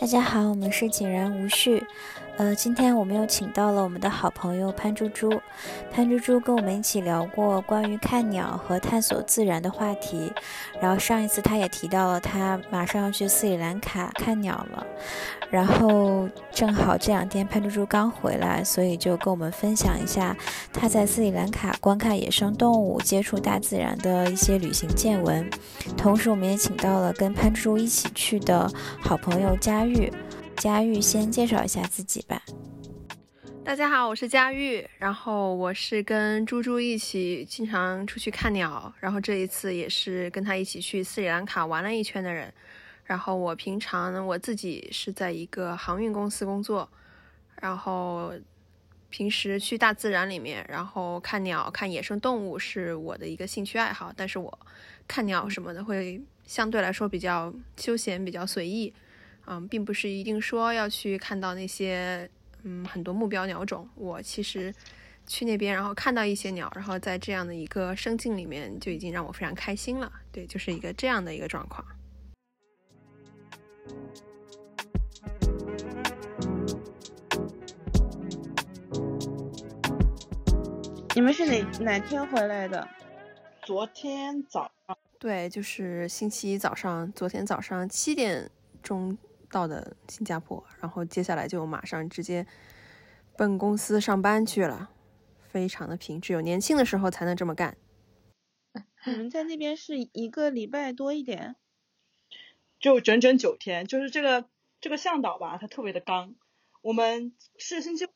大家好，我们是井然无序。呃，今天我们又请到了我们的好朋友潘猪猪。潘猪猪跟我们一起聊过关于看鸟和探索自然的话题。然后上一次他也提到了他马上要去斯里兰卡看鸟了。然后正好这两天潘猪猪刚回来，所以就跟我们分享一下他在斯里兰卡观看野生动物、接触大自然的一些旅行见闻。同时，我们也请到了跟潘猪猪一起去的好朋友佳玉。佳玉先介绍一下自己吧。大家好，我是佳玉，然后我是跟猪猪一起经常出去看鸟，然后这一次也是跟他一起去斯里兰卡玩了一圈的人。然后我平常呢，我自己是在一个航运公司工作，然后平时去大自然里面，然后看鸟、看野生动物是我的一个兴趣爱好。但是我看鸟什么的会相对来说比较休闲、比较随意。嗯，并不是一定说要去看到那些嗯很多目标鸟种。我其实去那边，然后看到一些鸟，然后在这样的一个生境里面，就已经让我非常开心了。对，就是一个这样的一个状况。你们是哪哪天回来的？昨天早上。对，就是星期一早上，昨天早上七点钟。到的新加坡，然后接下来就马上直接奔公司上班去了，非常的拼，只有年轻的时候才能这么干。你们在那边是一个礼拜多一点，就整整九天，就是这个这个向导吧，他特别的刚。我们是星期五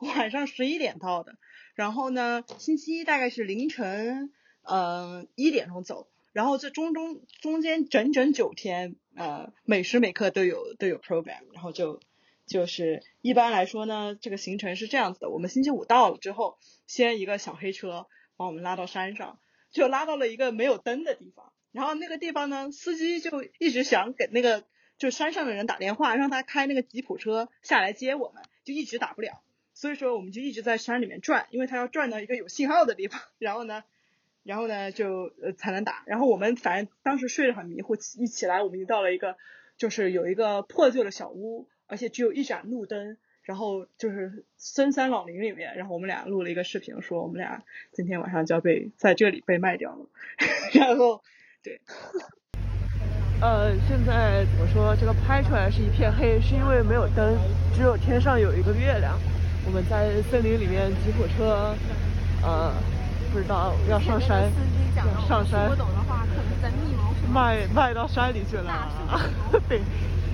晚上十一点到的，然后呢，星期一大概是凌晨嗯一点钟走。然后这中中中间整整九天，呃，每时每刻都有都有 program，然后就就是一般来说呢，这个行程是这样子的：我们星期五到了之后，先一个小黑车把我们拉到山上，就拉到了一个没有灯的地方。然后那个地方呢，司机就一直想给那个就山上的人打电话，让他开那个吉普车下来接我们，就一直打不了。所以说我们就一直在山里面转，因为他要转到一个有信号的地方。然后呢？然后呢，就呃才能打。然后我们反正当时睡得很迷糊，一起来我们就到了一个，就是有一个破旧的小屋，而且只有一盏路灯。然后就是深山老林里面，然后我们俩录了一个视频，说我们俩今天晚上就要被在这里被卖掉了。然后，对，呃，现在我说这个拍出来是一片黑，是因为没有灯，只有天上有一个月亮。我们在森林里面，挤火车，呃。不知道要上山，上山。卖卖到山里去了。对，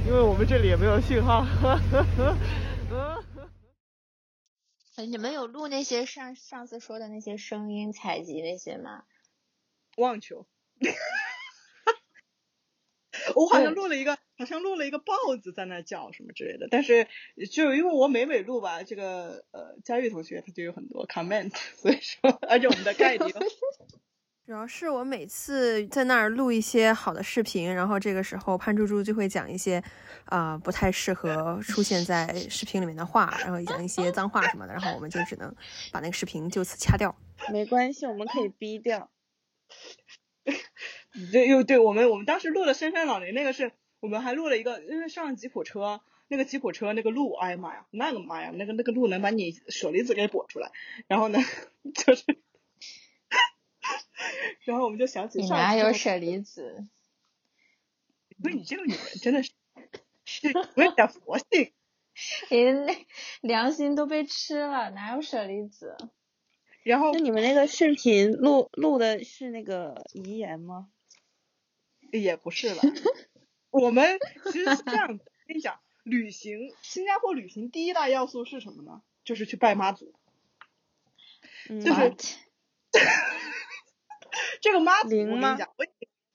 因为我们这里也没有信号。哎，你们有录那些上上次说的那些声音采集那些吗？忘球。我好像录了一个，好像录了一个豹子在那叫什么之类的，但是就因为我每每录吧，这个呃佳玉同学他就有很多 comment，所以说而且我们的概念，主要是我每次在那儿录一些好的视频，然后这个时候潘猪猪就会讲一些啊不太适合出现在视频里面的话，然后讲一些脏话什么的，然后我们就只能把那个视频就此掐掉。没关系，我们可以逼掉。对，又对我们，我们当时录了深山老林，那个是我们还录了一个，因为上吉普车，那个吉普车那个路，哎呀妈呀，那个妈呀，那个那个路能把你舍利子给拨出来，然后呢，就是，然后我们就想起你哪有舍利子？不是你这个女人真的是，是有点佛性，人良心都被吃了，哪有舍利子？然后，那你们那个视频录录的是那个遗言吗？也不是了，我们其实是这样的。跟你讲，旅行新加坡旅行第一大要素是什么呢？就是去拜妈祖。就是 这个妈祖，我跟你讲，我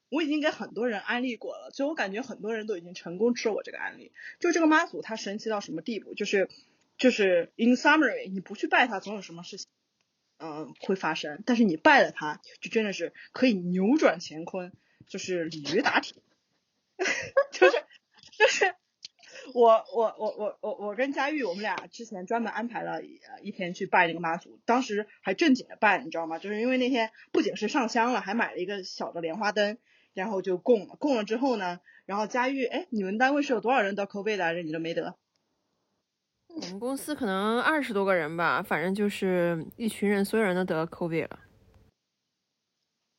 我已经给很多人安利过了，所以我感觉很多人都已经成功吃我这个案例。就这个妈祖，它神奇到什么地步？就是就是 in summary，你不去拜它，总有什么事情。嗯，会发生，但是你拜了它，就真的是可以扭转乾坤，就是鲤鱼打挺，就是就是我我我我我我跟佳玉，我们俩之前专门安排了一天去拜那个妈祖，当时还正经的拜，你知道吗？就是因为那天不仅是上香了，还买了一个小的莲花灯，然后就供了，供了之后呢。然后佳玉，哎，你们单位是有多少人得 COVID 来着？你都没得？我们公司可能二十多个人吧，反正就是一群人，所有人都得 COVID 了。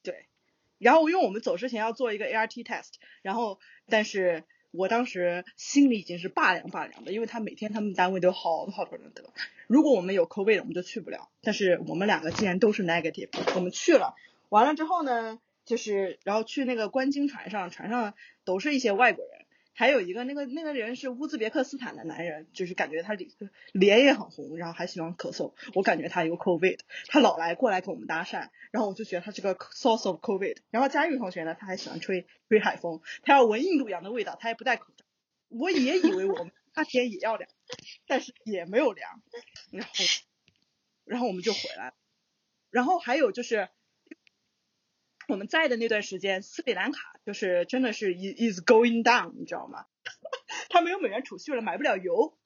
对，然后因为我们走之前要做一个 ART test，然后但是我当时心里已经是拔凉拔凉的，因为他每天他们单位都有好多好多人得。如果我们有 COVID，我们就去不了。但是我们两个竟然都是 negative，我们去了。完了之后呢，就是然后去那个观鲸船上，船上都是一些外国人。还有一个那个那个人是乌兹别克斯坦的男人，就是感觉他脸脸也很红，然后还喜欢咳嗽。我感觉他有 COVID，他老来过来跟我们搭讪，然后我就觉得他是个 source of COVID。然后佳玉同学呢，他还喜欢吹吹海风，他要闻印度洋的味道，他也不戴口罩。我也以为我们 夏天也要凉，但是也没有凉。然后，然后我们就回来。然后还有就是。我们在的那段时间，斯里兰卡就是真的是 is is going down，你知道吗？他没有美元储蓄了，买不了油，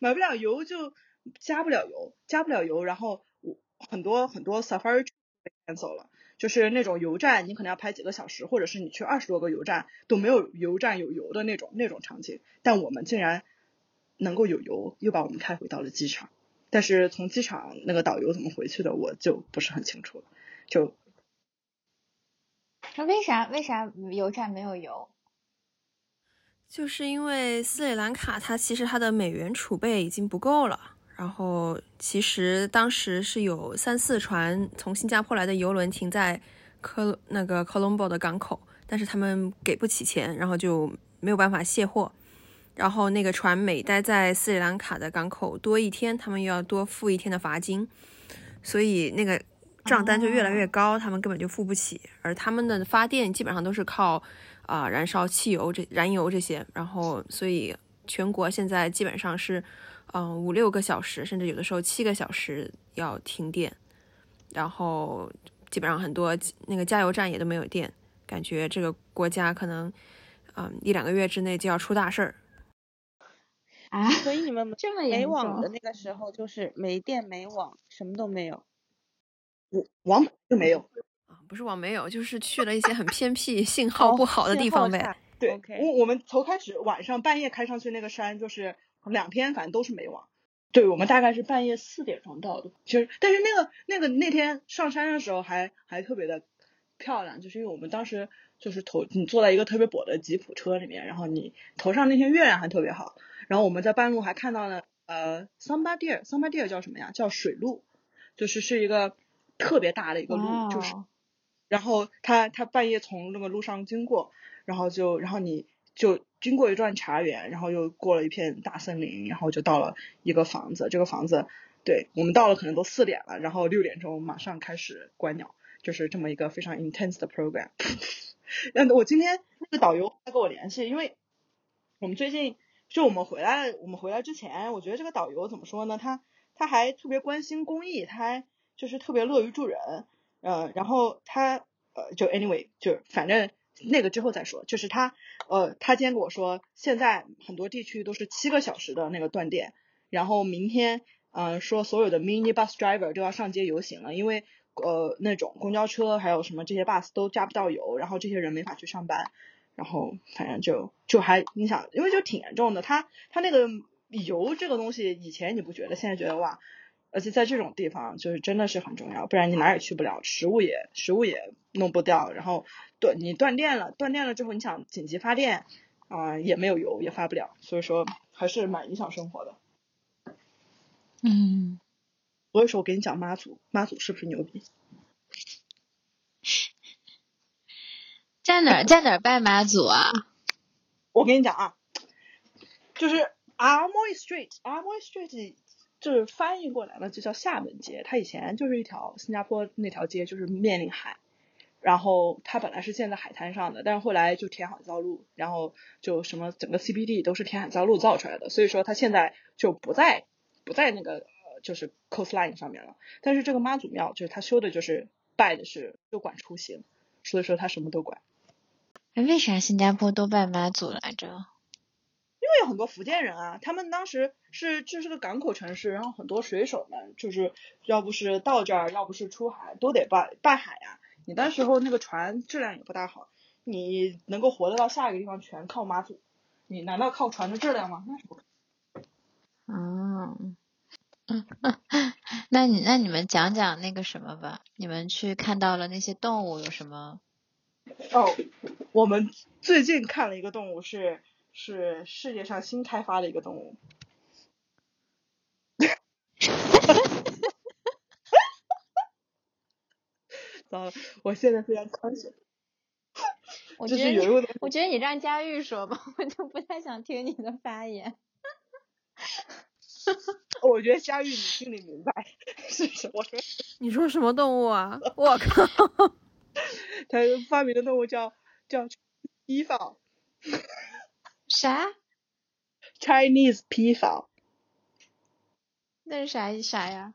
买不了油就加不了油，加不了油，然后很多很多 safari 被赶走了，就是那种油站你可能要排几个小时，或者是你去二十多个油站都没有油站有油的那种那种场景，但我们竟然能够有油，又把我们开回到了机场。但是从机场那个导游怎么回去的，我就不是很清楚了，就。那为啥为啥油站没有油？就是因为斯里兰卡它其实它的美元储备已经不够了。然后其实当时是有三四船从新加坡来的游轮停在科那个科隆博的港口，但是他们给不起钱，然后就没有办法卸货。然后那个船每待在斯里兰卡的港口多一天，他们又要多付一天的罚金。所以那个。账单就越来越高，他们根本就付不起。而他们的发电基本上都是靠啊燃烧汽油这燃油这些，然后所以全国现在基本上是嗯五六个小时，甚至有的时候七个小时要停电，然后基本上很多那个加油站也都没有电，感觉这个国家可能嗯一两个月之内就要出大事儿啊！所以你们这么没网的那个时候就是没电没网，什么都没有。网就没有啊，不是网没有，就是去了一些很偏僻、信号不好的地方呗。对，我我们从开始晚上半夜开上去那个山，就是两天反正都是没网。对，我们大概是半夜四点钟到的。其实，但是那个那个那天上山的时候还还特别的漂亮，就是因为我们当时就是头你坐在一个特别薄的吉普车里面，然后你头上那天月亮还特别好。然后我们在半路还看到了呃桑巴蒂尔，桑巴蒂尔叫什么呀？叫水路，就是是一个。特别大的一个路，就是，然后他他半夜从那个路上经过，然后就然后你就经过一段茶园，然后又过了一片大森林，然后就到了一个房子。这个房子，对我们到了可能都四点了，然后六点钟马上开始观鸟，就是这么一个非常 intense 的 program。嗯，我今天那个导游他跟我联系，因为我们最近就我们回来，我们回来之前，我觉得这个导游怎么说呢？他他还特别关心公益，他还。就是特别乐于助人，呃，然后他呃就 anyway 就反正那个之后再说，就是他呃他今天跟我说，现在很多地区都是七个小时的那个断电，然后明天嗯说所有的 mini bus driver 都要上街游行了，因为呃那种公交车还有什么这些 bus 都加不到油，然后这些人没法去上班，然后反正就就还你想，因为就挺严重的，他他那个油这个东西以前你不觉得，现在觉得哇。而且在这种地方，就是真的是很重要，不然你哪也去不了，食物也食物也弄不掉，然后断你断电了，断电了之后你想紧急发电啊也没有油，也发不了，所以说还是蛮影响生活的。嗯，所以说我给你讲妈祖，妈祖是不是牛逼？在哪儿在哪儿拜妈祖啊？我跟你讲啊，就是 Amoy Street，Amoy Street。就是翻译过来了，就叫厦门街。它以前就是一条新加坡那条街，就是面临海。然后它本来是建在海滩上的，但是后来就填海造陆，然后就什么整个 CBD 都是填海造陆造出来的。所以说它现在就不在不在那个就是 coastline 上面了。但是这个妈祖庙就是它修的就是拜的是就管出行，所以说它什么都管。哎，为啥新加坡都拜妈祖来着？因为有很多福建人啊，他们当时是这是个港口城市，然后很多水手们就是要不是到这儿，要不是出海，都得拜拜海呀。你那时候那个船质量也不大好，你能够活得到下一个地方全靠妈祖，你难道靠船的质量吗？那是不可能，嗯，那你那你们讲讲那个什么吧，你们去看到了那些动物有什么？哦，我们最近看了一个动物是是世界上新开发的一个动物。糟了，我现在非常康血。我觉得就是有一个东西我觉得你让佳玉说吧，我就不太想听你的发言。我觉得佳玉你心里明白是什么。你说什么动物啊？我靠！他发明的动物叫叫伊法啥？Chinese 披萨。那是啥啥呀？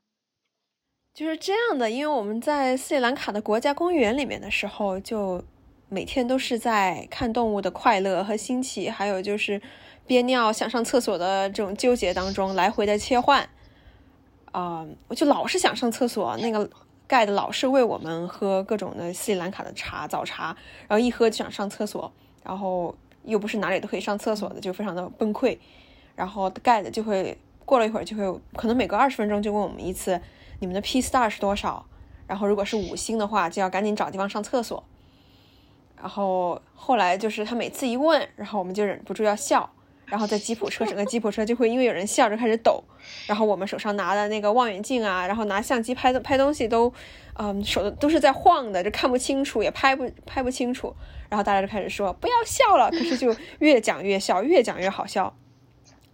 就是这样的，因为我们在斯里兰卡的国家公园里面的时候，就每天都是在看动物的快乐和新奇，还有就是憋尿、想上厕所的这种纠结当中来回的切换。啊、我就老是想上厕所，那个盖的老是喂我们喝各种的斯里兰卡的茶，早茶，然后一喝就想上厕所，然后又不是哪里都可以上厕所的，就非常的崩溃。然后盖的就会过了一会儿就会，可能每隔二十分钟就问我们一次，你们的 P star 是多少？然后如果是五星的话，就要赶紧找地方上厕所。然后后来就是他每次一问，然后我们就忍不住要笑。然后在吉普车，整个吉普车就会因为有人笑着开始抖，然后我们手上拿的那个望远镜啊，然后拿相机拍的拍东西都，嗯，手都是在晃的，就看不清楚，也拍不拍不清楚。然后大家就开始说不要笑了，可是就越讲越笑，越讲越好笑。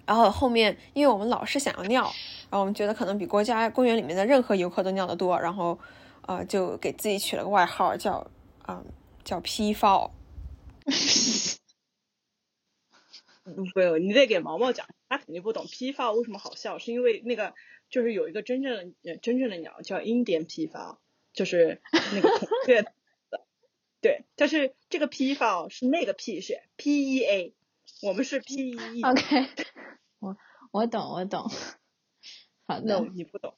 然后后面，因为我们老是想要尿，然后我们觉得可能比国家公园里面的任何游客都尿得多，然后，呃，就给自己取了个外号叫，啊、叫批发。不，你得给毛毛讲，他肯定不懂批发为什么好笑，是因为那个就是有一个真正的真正的鸟叫印第安批发，就是那个孔雀，对，但是这个批发是那个 P 是 P E A，我们是 P E E。OK，我我懂我懂。好的 no，你不懂。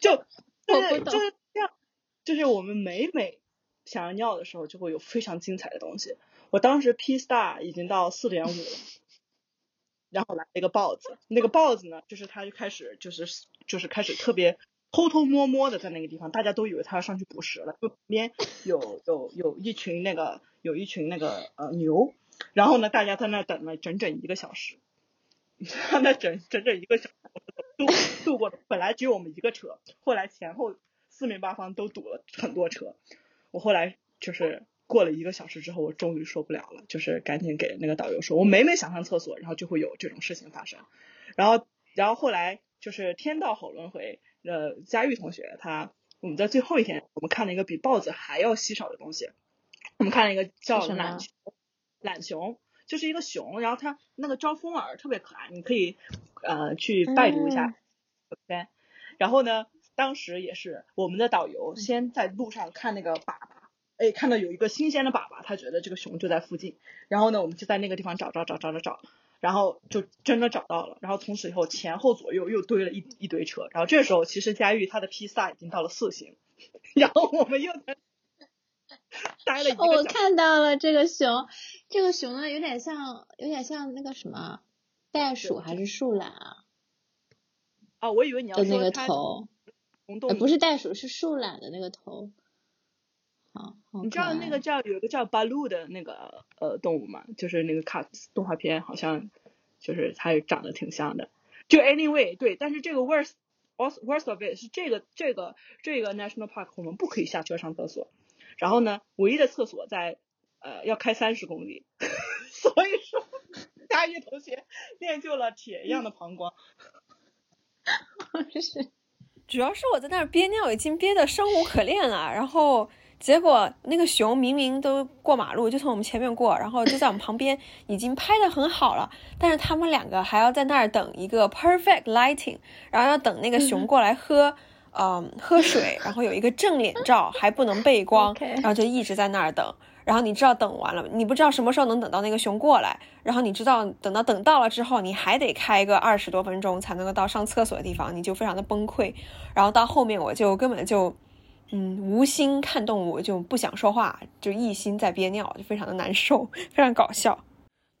就 就我不懂是就是这样，就是我们每每想要尿的时候，就会有非常精彩的东西。我当时 P star 已经到四点五了，然后来了一个豹子，那个豹子呢，就是它就开始就是就是开始特别偷偷摸摸的在那个地方，大家都以为他要上去捕食了，就旁边有有有一群那个有一群那个呃牛，然后呢，大家在那等了整整一个小时。让他整整整一个小时度度过了，本来只有我们一个车，后来前后四面八方都堵了很多车。我后来就是过了一个小时之后，我终于受不了了，就是赶紧给那个导游说，我每每想上厕所，然后就会有这种事情发生。然后，然后后来就是天道好轮回，呃，佳玉同学他我们在最后一天，我们看了一个比豹子还要稀少的东西，我们看了一个叫懒熊，懒熊。就是一个熊，然后它那个招风耳特别可爱，你可以呃去拜读一下。OK，然后呢，当时也是我们的导游先在路上看那个粑粑，哎，看到有一个新鲜的粑粑，他觉得这个熊就在附近，然后呢，我们就在那个地方找找找找找找，然后就真的找到了，然后从此以后前后左右又堆了一一堆车，然后这时候其实佳玉她的披萨已经到了四星，然后我们又在待了一哦，我。看到了这个熊，这个熊呢有点像，有点像那个什么袋鼠还是树懒啊啊，我以为你要的那个头，红豆呃，不是袋鼠，是树懒的那个头。你知道那个叫有一个叫巴鲁的那个呃动物吗？就是那个卡动画片，好像就是它也长得挺像的。就 anyway 对，但是这个 worst worst worst of it 是这个这个这个 national park 我们不可以下车上厕所，然后呢，唯一的厕所在呃要开三十公里，所以说大一同学练就了铁一样的膀胱。是主要是我在那儿憋尿已经憋得生无可恋了，然后结果那个熊明明都过马路就从我们前面过，然后就在我们旁边已经拍的很好了，但是他们两个还要在那儿等一个 perfect lighting，然后要等那个熊过来喝，嗯，喝水，然后有一个正脸照，还不能背光然后就一直在那儿等。然后你知道等完了，你不知道什么时候能等到那个熊过来，然后你知道等到等到了之后，你还得开个二十多分钟才能够到上厕所的地方，你就非常的崩溃。然后到后面我就根本就嗯，无心看动物就不想说话，就一心在憋尿，就非常的难受，非常搞笑。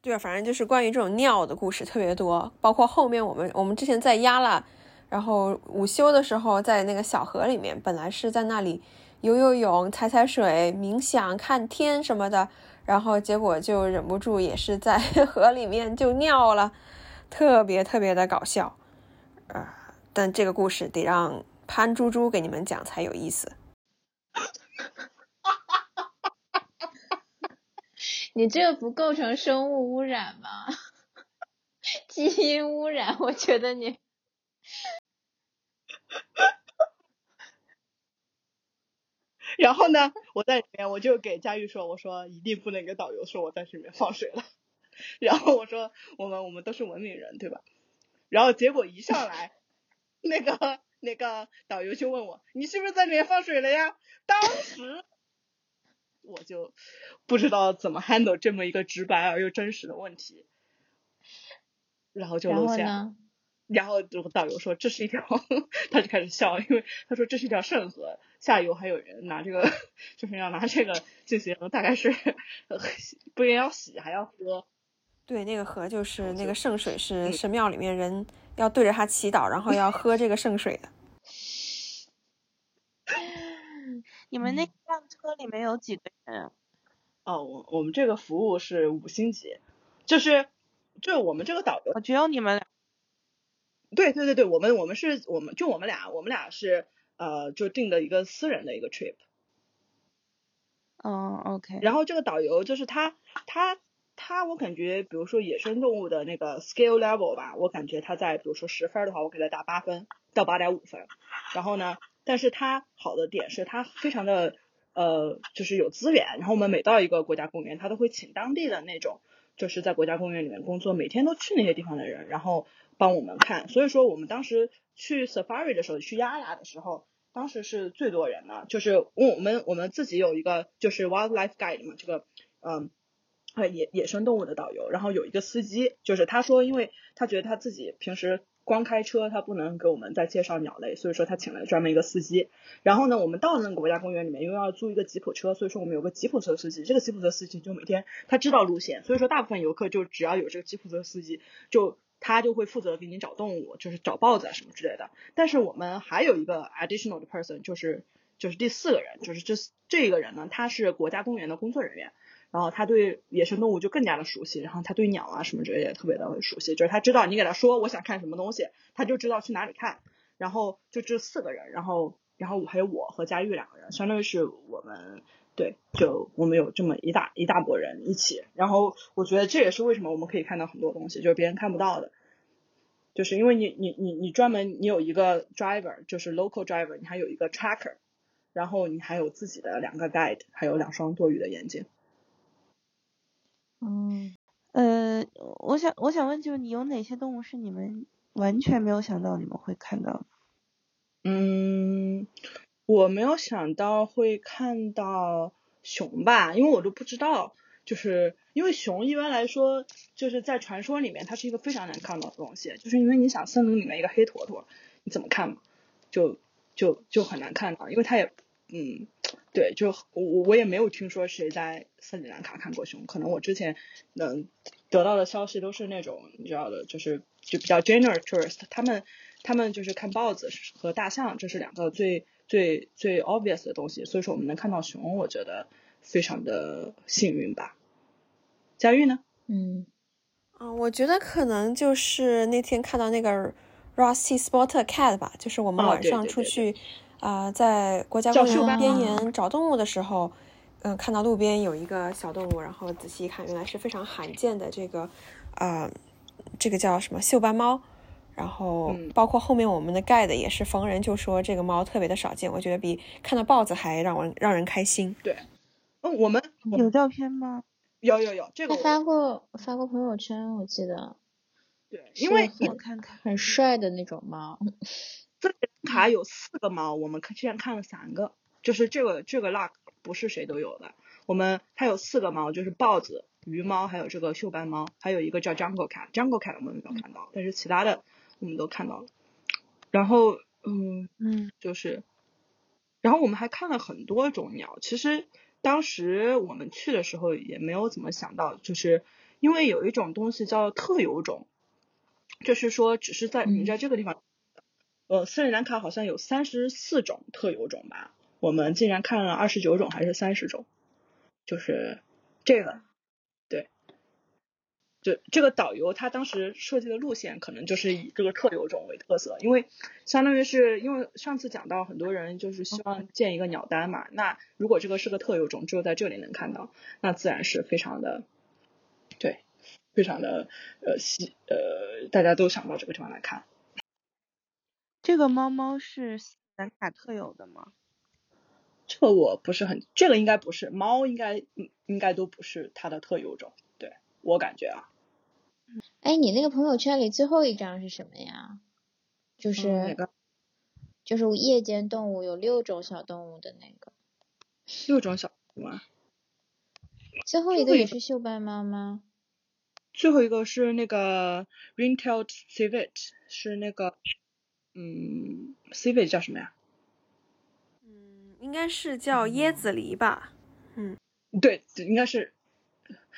对啊，反正就是关于这种尿的故事特别多，包括后面我们我们之前在压了，然后午休的时候在那个小河里面，本来是在那里游游泳、踩踩水、冥想、看天什么的，然后结果就忍不住也是在 河里面就尿了，特别特别的搞笑。啊，但这个故事得让潘猪猪给你们讲才有意思。你这不构成生物污染吗？基因污染，我觉得你。然后呢，我在里面我就给佳玉说，我说一定不能给导游说我在里面放水了。然后我说我们我们都是文明人，对吧？然后结果一上来，那个那个导游就问我，你是不是在里面放水了呀？当时。我就不知道怎么 handle 这么一个直白而又真实的问题，然后就露馅。然后导游说这是一条，他就开始笑，因为他说这是一条圣河，下游还有人拿这个，就是要拿这个进行，大概是 不仅要洗还要喝。对，那个河就是那个圣水，是神庙里面人要对着它祈祷，然后要 喝这个圣水的。你们那辆车里面有几个人？哦，我我们这个服务是五星级，就是就我们这个导游只有你们俩。对对对对，我们我们是我们就我们俩，我们俩是呃就订的一个私人的一个 trip。哦，OK。然后这个导游就是他他他，我感觉比如说野生动物的那个 skill level 吧，我感觉他在比如说十分的话，我给他打八分到八点五分。然后呢？但是它好的点是它非常的呃，就是有资源。然后我们每到一个国家公园，他都会请当地的那种，就是在国家公园里面工作，每天都去那些地方的人，然后帮我们看。所以说我们当时去 safari 的时候，去亚亚的时候，当时是最多人的，就是我们我们自己有一个就是 wildlife guide 嘛，这个嗯，呃野野生动物的导游，然后有一个司机，就是他说，因为他觉得他自己平时。光开车他不能给我们再介绍鸟类，所以说他请了专门一个司机。然后呢，我们到了那个国家公园里面，因为要租一个吉普车，所以说我们有个吉普车司机。这个吉普车司机就每天他知道路线，所以说大部分游客就只要有这个吉普车司机，就他就会负责给你找动物，就是找豹子啊什么之类的。但是我们还有一个 additional 的 person，就是就是第四个人，就是这这个人呢，他是国家公园的工作人员。然后他对野生动物就更加的熟悉，然后他对鸟啊什么之类也特别的熟悉，就是他知道你给他说我想看什么东西，他就知道去哪里看。然后就这四个人，然后然后还有我和佳玉两个人，相当于是我们对，就我们有这么一大一大波人一起。然后我觉得这也是为什么我们可以看到很多东西，就是别人看不到的，就是因为你你你你专门你有一个 driver，就是 local driver，你还有一个 tracker，然后你还有自己的两个 guide，还有两双多余的眼睛。嗯，呃，我想我想问，就是你有哪些动物是你们完全没有想到你们会看到？嗯，我没有想到会看到熊吧，因为我都不知道，就是因为熊一般来说就是在传说里面它是一个非常难看到的东西，就是因为你想森林里面一个黑坨坨，你怎么看嘛，就就就很难看到，因为它也。嗯，对，就我我也没有听说谁在斯里兰卡看过熊，可能我之前能得到的消息都是那种你知道的，就是就比较 general tourist，他们他们就是看豹子和大象，这是两个最最最 obvious 的东西，所以说我们能看到熊，我觉得非常的幸运吧。佳玉呢？嗯，啊，我觉得可能就是那天看到那个 Rossi Spotted Cat 吧，就是我们晚上出去。啊，在国家公园边沿找动物的时候，嗯，看到路边有一个小动物，然后仔细一看，原来是非常罕见的这个，啊，这个叫什么锈斑猫。然后包括后面我们的 guide 也是逢人就说这个猫特别的少见，我觉得比看到豹子还让我让人开心。对，嗯，我们有照片吗？有有有，这个我发过发过朋友圈，我记得。对，因为我看看，很帅的那种猫。卡有四个猫，我们看之前看了三个，就是这个这个 luck 不是谁都有的。我们它有四个猫，就是豹子、鱼猫，还有这个锈斑猫，还有一个叫 jungle cat，jungle cat 我们没有看到，但是其他的我们都看到了。然后嗯嗯，就是然后我们还看了很多种鸟。其实当时我们去的时候也没有怎么想到，就是因为有一种东西叫特有种，就是说只是在你在这个地方，呃，斯里兰卡好像有三十四种特有种吧，我们竟然看了二十九种还是三十种，就是这个。对就这个导游他当时设计的路线可能就是以这个特有种为特色，因为相当于是因为上次讲到很多人就是希望建一个鸟单嘛，那如果这个是个特有种，只有在这里能看到，那自然是非常的，对，非常的呃吸呃大家都想到这个地方来看。这个猫猫是兰卡特有的吗？这个我不是很，这个应该不是猫，应该应应该都不是它的特有种，对我感觉啊。哎，你那个朋友圈里最后一张是什么呀？就是哪个？就是夜间动物有六种小动物的那个。六种小动物啊？最后一个也是锈斑猫吗？最后一个是那个 ring-tailed civet，是那个，嗯，civet 叫什么呀？嗯，应该是叫椰子梨吧。嗯，对，应该是。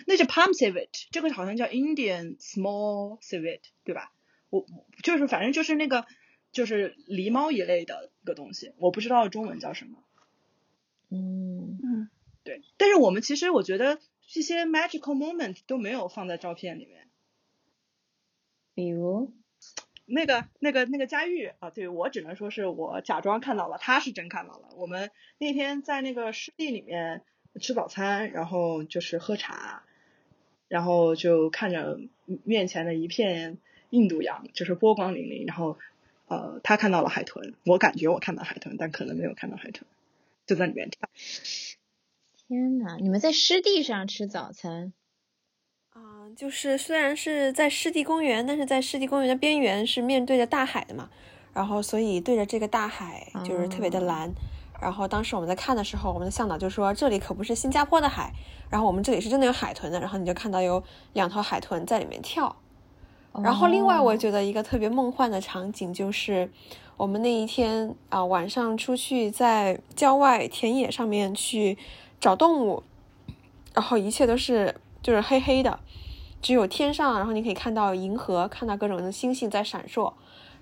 那是 palm civet，这个好像叫 Indian small civet，对吧？我就是反正就是那个就是狸猫一类的一个东西，我不知道中文叫什么。嗯嗯，对。但是我们其实我觉得这些 magical moment 都没有放在照片里面。比如那个那个那个佳玉啊，对我只能说是我假装看到了，他是真看到了。我们那天在那个湿地里面。吃早餐，然后就是喝茶，然后就看着面前的一片印度洋，就是波光粼粼。然后，呃，他看到了海豚，我感觉我看到海豚，但可能没有看到海豚，就在里面跳。天呐，你们在湿地上吃早餐？啊，就是虽然是在湿地公园，但是在湿地公园的边缘是面对着大海的嘛，然后所以对着这个大海就是特别的蓝。然后当时我们在看的时候，我们的向导就说这里可不是新加坡的海，然后我们这里是真的有海豚的。然后你就看到有两头海豚在里面跳。然后另外我觉得一个特别梦幻的场景就是我们那一天啊晚上出去在郊外田野上面去找动物，然后一切都是就是黑黑的，只有天上，然后你可以看到银河，看到各种的星星在闪烁，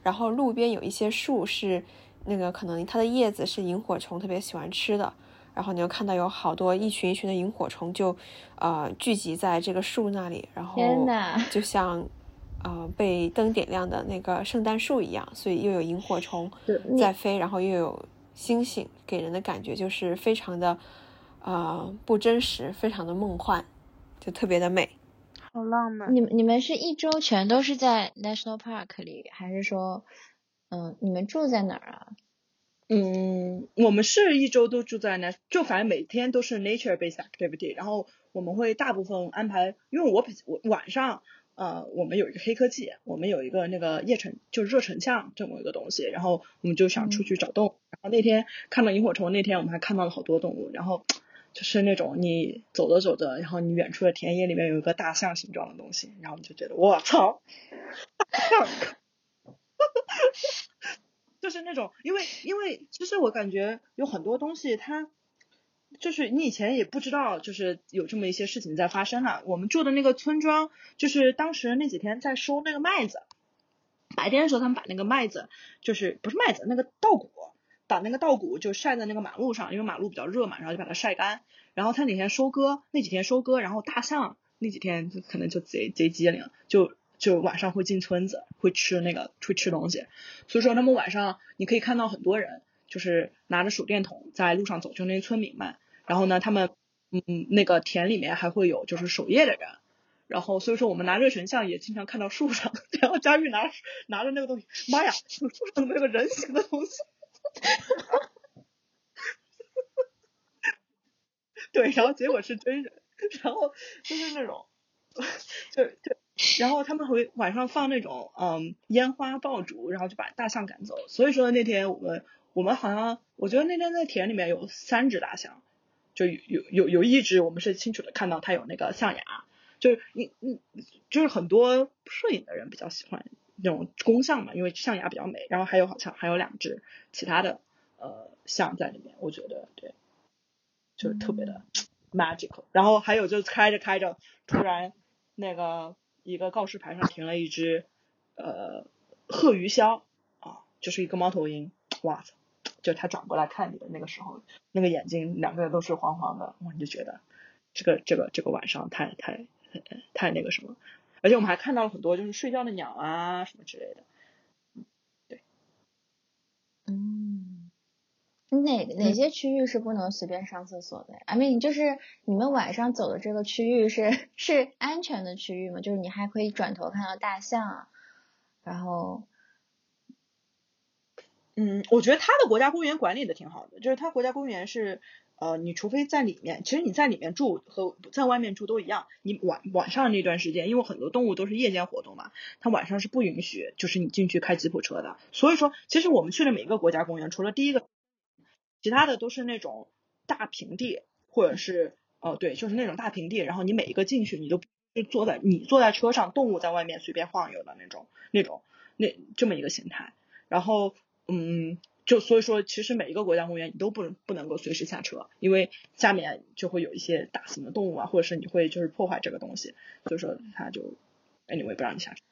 然后路边有一些树是。那个可能它的叶子是萤火虫特别喜欢吃的，然后你就看到有好多一群一群的萤火虫就，呃聚集在这个树那里，然后就像，呃被灯点亮的那个圣诞树一样，所以又有萤火虫在飞，然后又有星星，给人的感觉就是非常的，呃不真实，非常的梦幻，就特别的美，好浪漫。你们你们是一周全都是在 National Park 里，还是说？嗯，你们住在哪儿啊？嗯，我们是一周都住在那，就反正每天都是 nature based activity。然后我们会大部分安排，因为我比我晚上，呃，我们有一个黑科技，我们有一个那个夜成，就是热成像这么一个东西。然后我们就想出去找动物。然后那天看到萤火虫，那天我们还看到了好多动物。然后就是那种你走着走着，然后你远处的田野里面有一个大象形状的东西，然后你就觉得我操，就是那种，因为因为其实我感觉有很多东西，它就是你以前也不知道，就是有这么一些事情在发生了。我们住的那个村庄，就是当时那几天在收那个麦子，白天的时候他们把那个麦子，就是不是麦子，那个稻谷，把那个稻谷就晒在那个马路上，因为马路比较热嘛，然后就把它晒干。然后他哪天收割，那几天收割，然后大象那几天就可能就贼贼机灵，就。就晚上会进村子，会吃那个，会吃东西。所以说，他们晚上你可以看到很多人，就是拿着手电筒在路上走，就那些村民们。然后呢，他们嗯，那个田里面还会有就是守夜的人。然后所以说，我们拿热成像也经常看到树上，然后佳玉拿拿着那个东西，妈呀，树上那个人形的东西。哈哈哈对，然后结果是真人，然后就是那种，就就。然后他们会晚上放那种嗯烟花爆竹，然后就把大象赶走。所以说那天我们我们好像我觉得那天在田里面有三只大象，就有有有一只我们是清楚的看到它有那个象牙，就是你你就是很多摄影的人比较喜欢那种公象嘛，因为象牙比较美。然后还有好像还有两只其他的呃象在里面，我觉得对，就是特别的 magical。然后还有就是开着开着，突然那个一个告示牌上停了一只呃鹤鱼鸮啊，就是一个猫头鹰，哇操！就他转过来看你的那个时候，那个眼睛两个人都是黄黄的，哇，你就觉得这个这个这个晚上太太太那个什么，而且我们还看到了很多就是睡觉的鸟啊什么之类的。对，嗯，哪哪些区域是不能随便上厕所的？I mean，就是你们晚上走的这个区域是是安全的区域吗？就是你还可以转头看到大象啊，然后。嗯，我觉得他的国家公园管理的挺好的，就是他国家公园是，呃，你除非在里面，其实你在里面住和在外面住都一样，你晚晚上那段时间，因为很多动物都是夜间活动嘛，它晚上是不允许就是你进去开吉普车的。所以说，其实我们去的每一个国家公园，除了第一个，其他的都是那种大平地，或者是，哦，对，就是那种大平地，然后你每一个进去，你都就坐在你坐在车上，动物在外面随便晃悠的那种那种那这么一个形态，然后。嗯，就所以说，其实每一个国家公园你都不能不能够随时下车，因为下面就会有一些大型的动物啊，或者是你会就是破坏这个东西，所以说他就 anyway 不让你下车。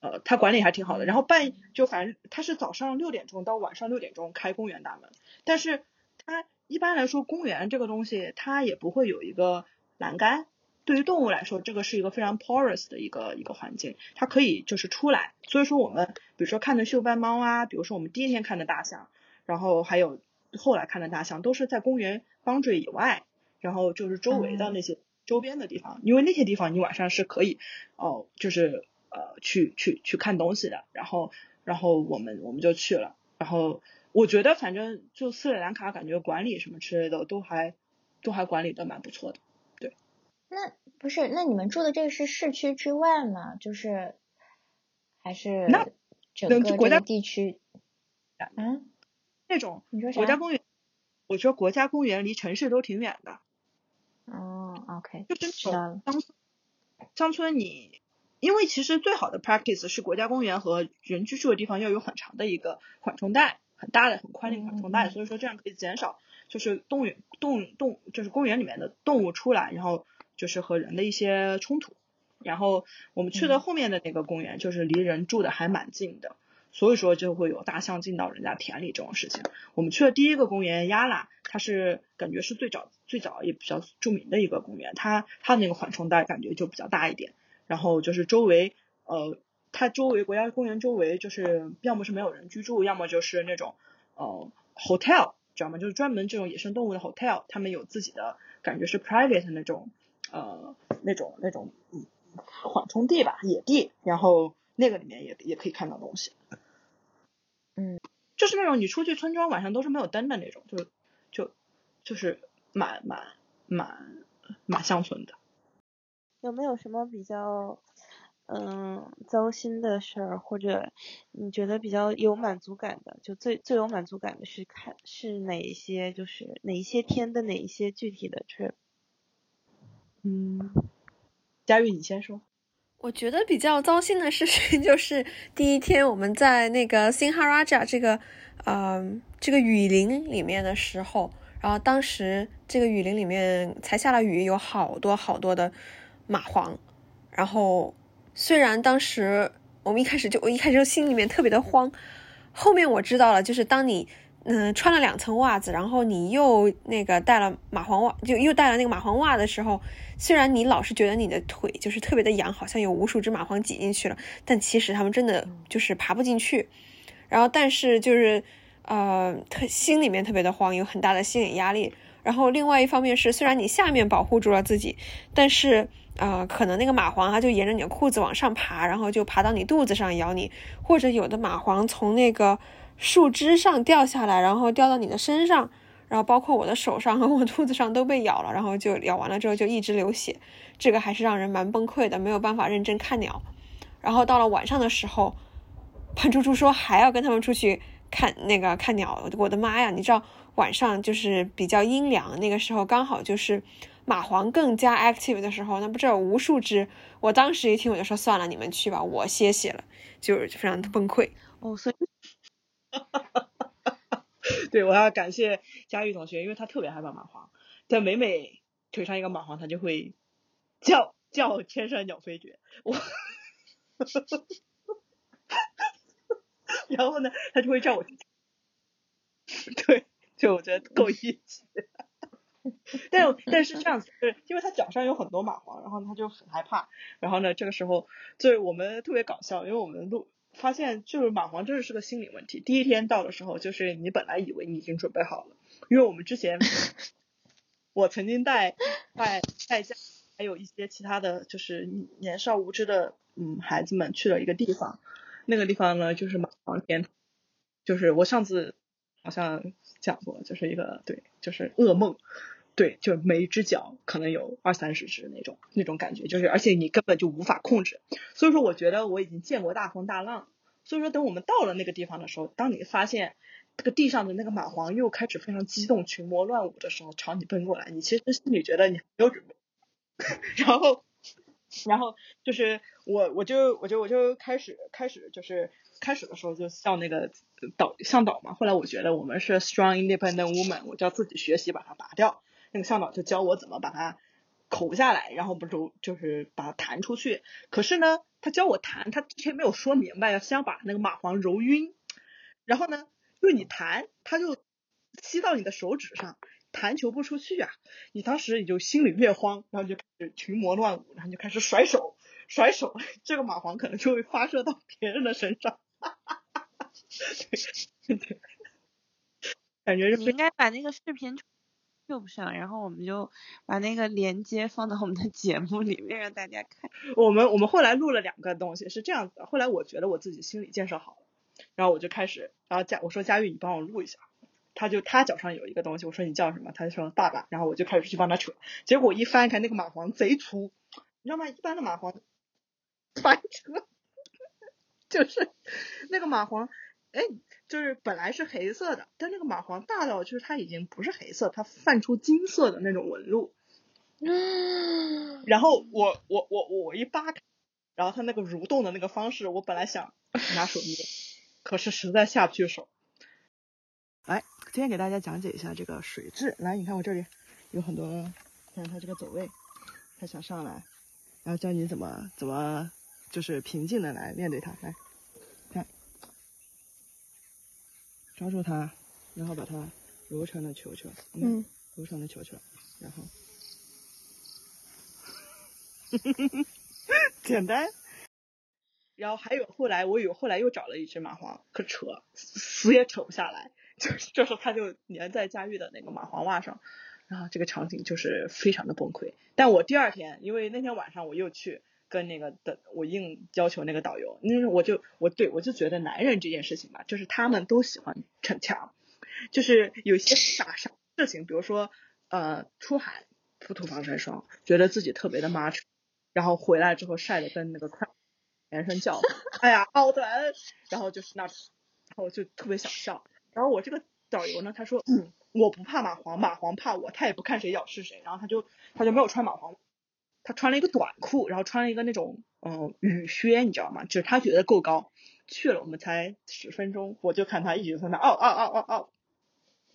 呃，他管理还挺好的，然后半就反正他是早上六点钟到晚上六点钟开公园大门，但是他一般来说公园这个东西它也不会有一个栏杆。对于动物来说，这个是一个非常 porous 的一个一个环境，它可以就是出来。所以说我们比如说看的秀斑猫啊，比如说我们第一天看的大象，然后还有后来看的大象，都是在公园 boundary 以外，然后就是周围的那些周边的地方，因为那些地方你晚上是可以哦，就是呃去去去看东西的。然后然后我们我们就去了，然后我觉得反正就斯里兰卡感觉管理什么之类的都还都还管理的蛮不错的。那不是？那你们住的这个是市区之外吗？就是还是那整个国家地区？嗯，那种你说国家公园？我说国家公园离城市都挺远的。哦，OK，就是乡村。乡村你，因为其实最好的 practice 是国家公园和人居住的地方要有很长的一个缓冲带，很大的、很宽的缓冲带，所以说这样可以减少就是动物动动就是公园里面的动物出来，然后。就是和人的一些冲突，然后我们去的后面的那个公园，就是离人住的还蛮近的，所以说就会有大象进到人家田里这种事情。我们去的第一个公园亚拉，它是感觉是最早最早也比较著名的一个公园，它它那个缓冲带感觉就比较大一点，然后就是周围呃，它周围国家公园周围就是要么是没有人居住，要么就是那种呃 hotel，知道吗？就是专门这种野生动物的 hotel，他们有自己的感觉是 private 那种。呃，那种那种嗯缓冲地吧，野地，然后那个里面也也可以看到东西，嗯，就是那种你出去村庄晚上都是没有灯的那种，就就就是蛮蛮蛮蛮乡村的。有没有什么比较嗯糟心的事儿，或者你觉得比较有满足感的？就最最有满足感的是看是哪一些？就是哪一些天的哪一些具体的 trip？嗯，佳玉，你先说。我觉得比较糟心的事情 就是第一天我们在那个 Sinharaja 这个呃这个雨林里面的时候，然后当时这个雨林里面才下了雨，有好多好多的蚂蟥。然后虽然当时我们一开始就我一开始就心里面特别的慌，后面我知道了，就是当你。嗯，穿了两层袜子，然后你又那个戴了蚂蟥袜，就又戴了那个蚂蟥袜的时候，虽然你老是觉得你的腿就是特别的痒，好像有无数只蚂蟥挤进去了，但其实它们真的就是爬不进去。然后，但是就是呃，特心里面特别的慌，有很大的心理压力。然后，另外一方面是，虽然你下面保护住了自己，但是啊，可能那个蚂蟥它就沿着你的裤子往上爬，然后就爬到你肚子上咬你，或者有的蚂蟥从那个。树枝上掉下来，然后掉到你的身上，然后包括我的手上和我肚子上都被咬了，然后就咬完了之后就一直流血，这个还是让人蛮崩溃的，没有办法认真看鸟。然后到了晚上的时候，潘猪猪说还要跟他们出去看那个看鸟，我的妈呀！你知道晚上就是比较阴凉，那个时候刚好就是蚂蟥更加 active 的时候，那不是有无数只？我当时一听我就说算了，你们去吧，我歇歇了，就是非常崩溃。哦，所以。哈哈哈，哈对，我要感谢佳玉同学，因为他特别害怕蚂蟥，他每每腿上一个蚂蟥，他就会叫叫天上鸟飞绝。我，哈哈然后呢，他就会叫我，对，就我觉得够义气。但但是这样子，就是因为他脚上有很多蚂蟥，然后他就很害怕。然后呢，这个时候就是我们特别搞笑，因为我们录发现就是蚂蟥真的是个心理问题。第一天到的时候，就是你本来以为你已经准备好了，因为我们之前 我曾经带带带家还有一些其他的就是年少无知的嗯孩子们去了一个地方，那个地方呢就是蚂蟥天，就是我上次好像讲过，就是一个对，就是噩梦。对，就每一只脚可能有二三十只那种那种感觉，就是而且你根本就无法控制。所以说，我觉得我已经见过大风大浪。所以说，等我们到了那个地方的时候，当你发现这个地上的那个蚂蟥又开始非常激动、群魔乱舞的时候，朝你奔过来，你其实心里觉得你没有准备。然后，然后就是我，我就我就我就开始开始就是开始的时候就向那个导向导嘛。后来我觉得我们是 strong independent woman，我就要自己学习把它拔掉。那个向导就教我怎么把它口下来，然后不就就是把它弹出去。可是呢，他教我弹，他之前没有说明白，要先把那个蚂蟥揉晕。然后呢，就你弹，他就吸到你的手指上，弹球不出去啊。你当时也就心里越慌，然后就开始群魔乱舞，然后就开始甩手甩手，这个蚂蟥可能就会发射到别人的身上。对 对，感觉是你应该把那个视频。不上，然后我们就把那个连接放到我们的节目里面让大家看。我们我们后来录了两个东西，是这样子的。后来我觉得我自己心理建设好了，然后我就开始，然后佳我说佳玉你帮我录一下，他就他脚上有一个东西，我说你叫什么？他就说爸爸，然后我就开始去帮他扯，结果一翻开那个蚂蟥贼粗，你知道吗？一般的蚂蟥翻车，就是那个蚂蟥。哎，就是本来是黑色的，但那个蚂蟥大到就是它已经不是黑色，它泛出金色的那种纹路。然后我我我我一扒开，然后它那个蠕动的那个方式，我本来想拿手捏，可是实在下不去手。来，今天给大家讲解一下这个水蛭。来，你看我这里有很多，看它这个走位，它想上来，然后教你怎么怎么就是平静的来面对它。来。抓住它，然后把它揉成了球球，嗯，揉成了球球，然后，简单。然后还有后来，我有后来又找了一只蚂蟥，可扯，死也扯不下来，就是这时候它就粘在佳玉的那个蚂蟥袜上，然后这个场景就是非常的崩溃。但我第二天，因为那天晚上我又去。跟那个的，我硬要求那个导游，那我就我对我就觉得男人这件事情吧，就是他们都喜欢逞强，就是有一些傻傻事情，比如说呃出海不涂防晒霜，觉得自己特别的 macho，然后回来之后晒的跟那个快原声叫，哎呀好疼，然后就是那，然后就特别想笑，然后我这个导游呢，他说嗯我不怕蚂蟥，蚂蟥怕我，他也不看谁咬是谁，然后他就他就没有穿蚂蟥。他穿了一个短裤，然后穿了一个那种嗯雨靴，你知道吗？就是他觉得够高，去了我们才十分钟，我就看他一直在那哦哦哦哦哦，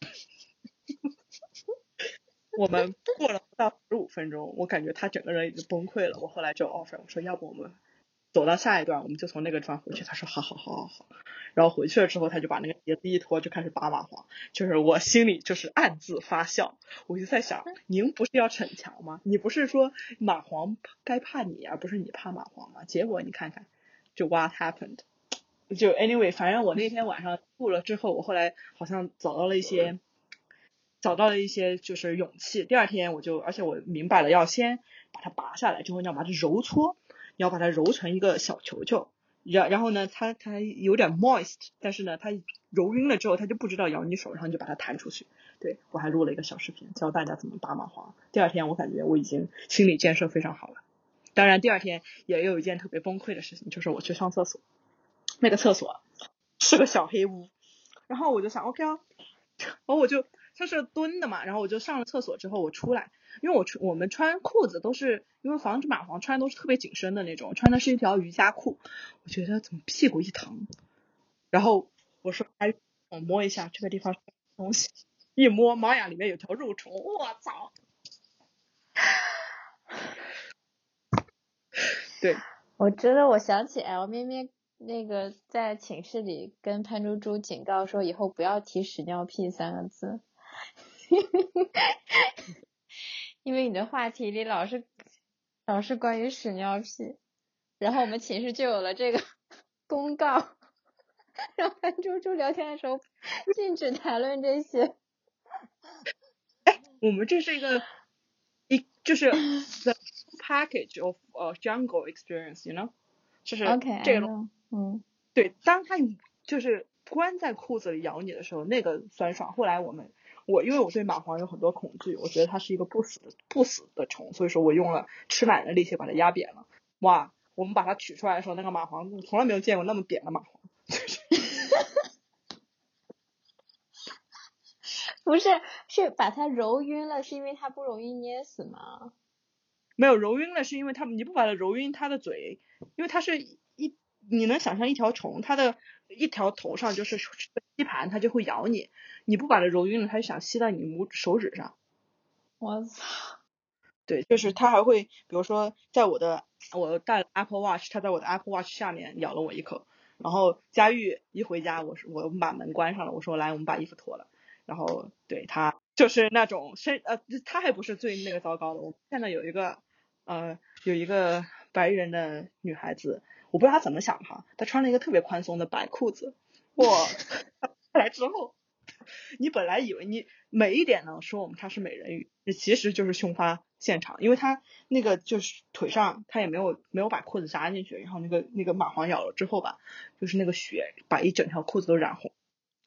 我们过了不到十五分钟，我感觉他整个人已经崩溃了。我后来就 offer 我说，要不我们。走到下一段，我们就从那个地方回去。他说好好好好好。然后回去了之后，他就把那个鞋子一脱，就开始拔蚂蟥。就是我心里就是暗自发笑，我就在想，您不是要逞强吗？你不是说蚂蟥该怕你，而不是你怕蚂蟥吗？结果你看看，就 what happened？就 anyway，反正我那天晚上吐了之后，我后来好像找到了一些，找到了一些就是勇气。第二天我就，而且我明白了，要先把它拔下来，之后你要把它揉搓。你要把它揉成一个小球球，然然后呢，它它有点 moist，但是呢，它揉晕了之后，它就不知道咬你手，然后你就把它弹出去。对我还录了一个小视频，教大家怎么拔蚂蟥。第二天我感觉我已经心理建设非常好了。当然，第二天也有一件特别崩溃的事情，就是我去上厕所，那个厕所是个小黑屋，然后我就想，OK 啊，然后我就它是蹲的嘛，然后我就上了厕所之后我出来。因为我穿我们穿裤子都是因为防止蚂蟥穿都是特别紧身的那种，穿的是一条瑜伽裤，我觉得怎么屁股一疼，然后我说哎，我摸一下这个地方东西，一摸猫眼里面有条肉虫，我操！对，我觉得我想起 L 咩咩那个在寝室里跟潘猪猪警告说以后不要提屎尿屁三个字，因为你的话题里老是老是关于屎尿屁，然后我们寝室就有了这个 公告，让潘猪猪聊天的时候禁止谈论这些。哎，我们这是一个一就是 the package of a jungle experience，you know，就是这个嗯，对，当他就是关在裤子里咬你的时候，那个酸爽。后来我们我因为我对蚂蟥有很多恐惧，我觉得它是一个不死的不死的虫，所以说我用了吃奶的力气把它压扁了。哇，我们把它取出来的时候，那个蚂蟥从来没有见过那么扁的蚂蟥。不是，是把它揉晕了，是因为它不容易捏死吗？没有揉晕了，是因为它你不把它揉晕，它的嘴，因为它是一，你能想象一条虫，它的一条头上就是吸盘，它就会咬你，你不把它揉晕了，它就想吸到你拇手指上。我操！对，就是它还会，比如说在我的我戴 Apple Watch，它在我的 Apple Watch 下面咬了我一口，然后佳玉一回家，我说我们把门关上了，我说来我们把衣服脱了。然后对他就是那种身呃，他还不是最那个糟糕的。我现在有一个呃，有一个白人的女孩子，我不知道他怎么想哈，他穿了一个特别宽松的白裤子，哇，来之后，你本来以为你美一点呢，说我们她是美人鱼，其实就是胸发现场，因为他那个就是腿上他也没有没有把裤子扎进去，然后那个那个蚂蟥咬了之后吧，就是那个血把一整条裤子都染红，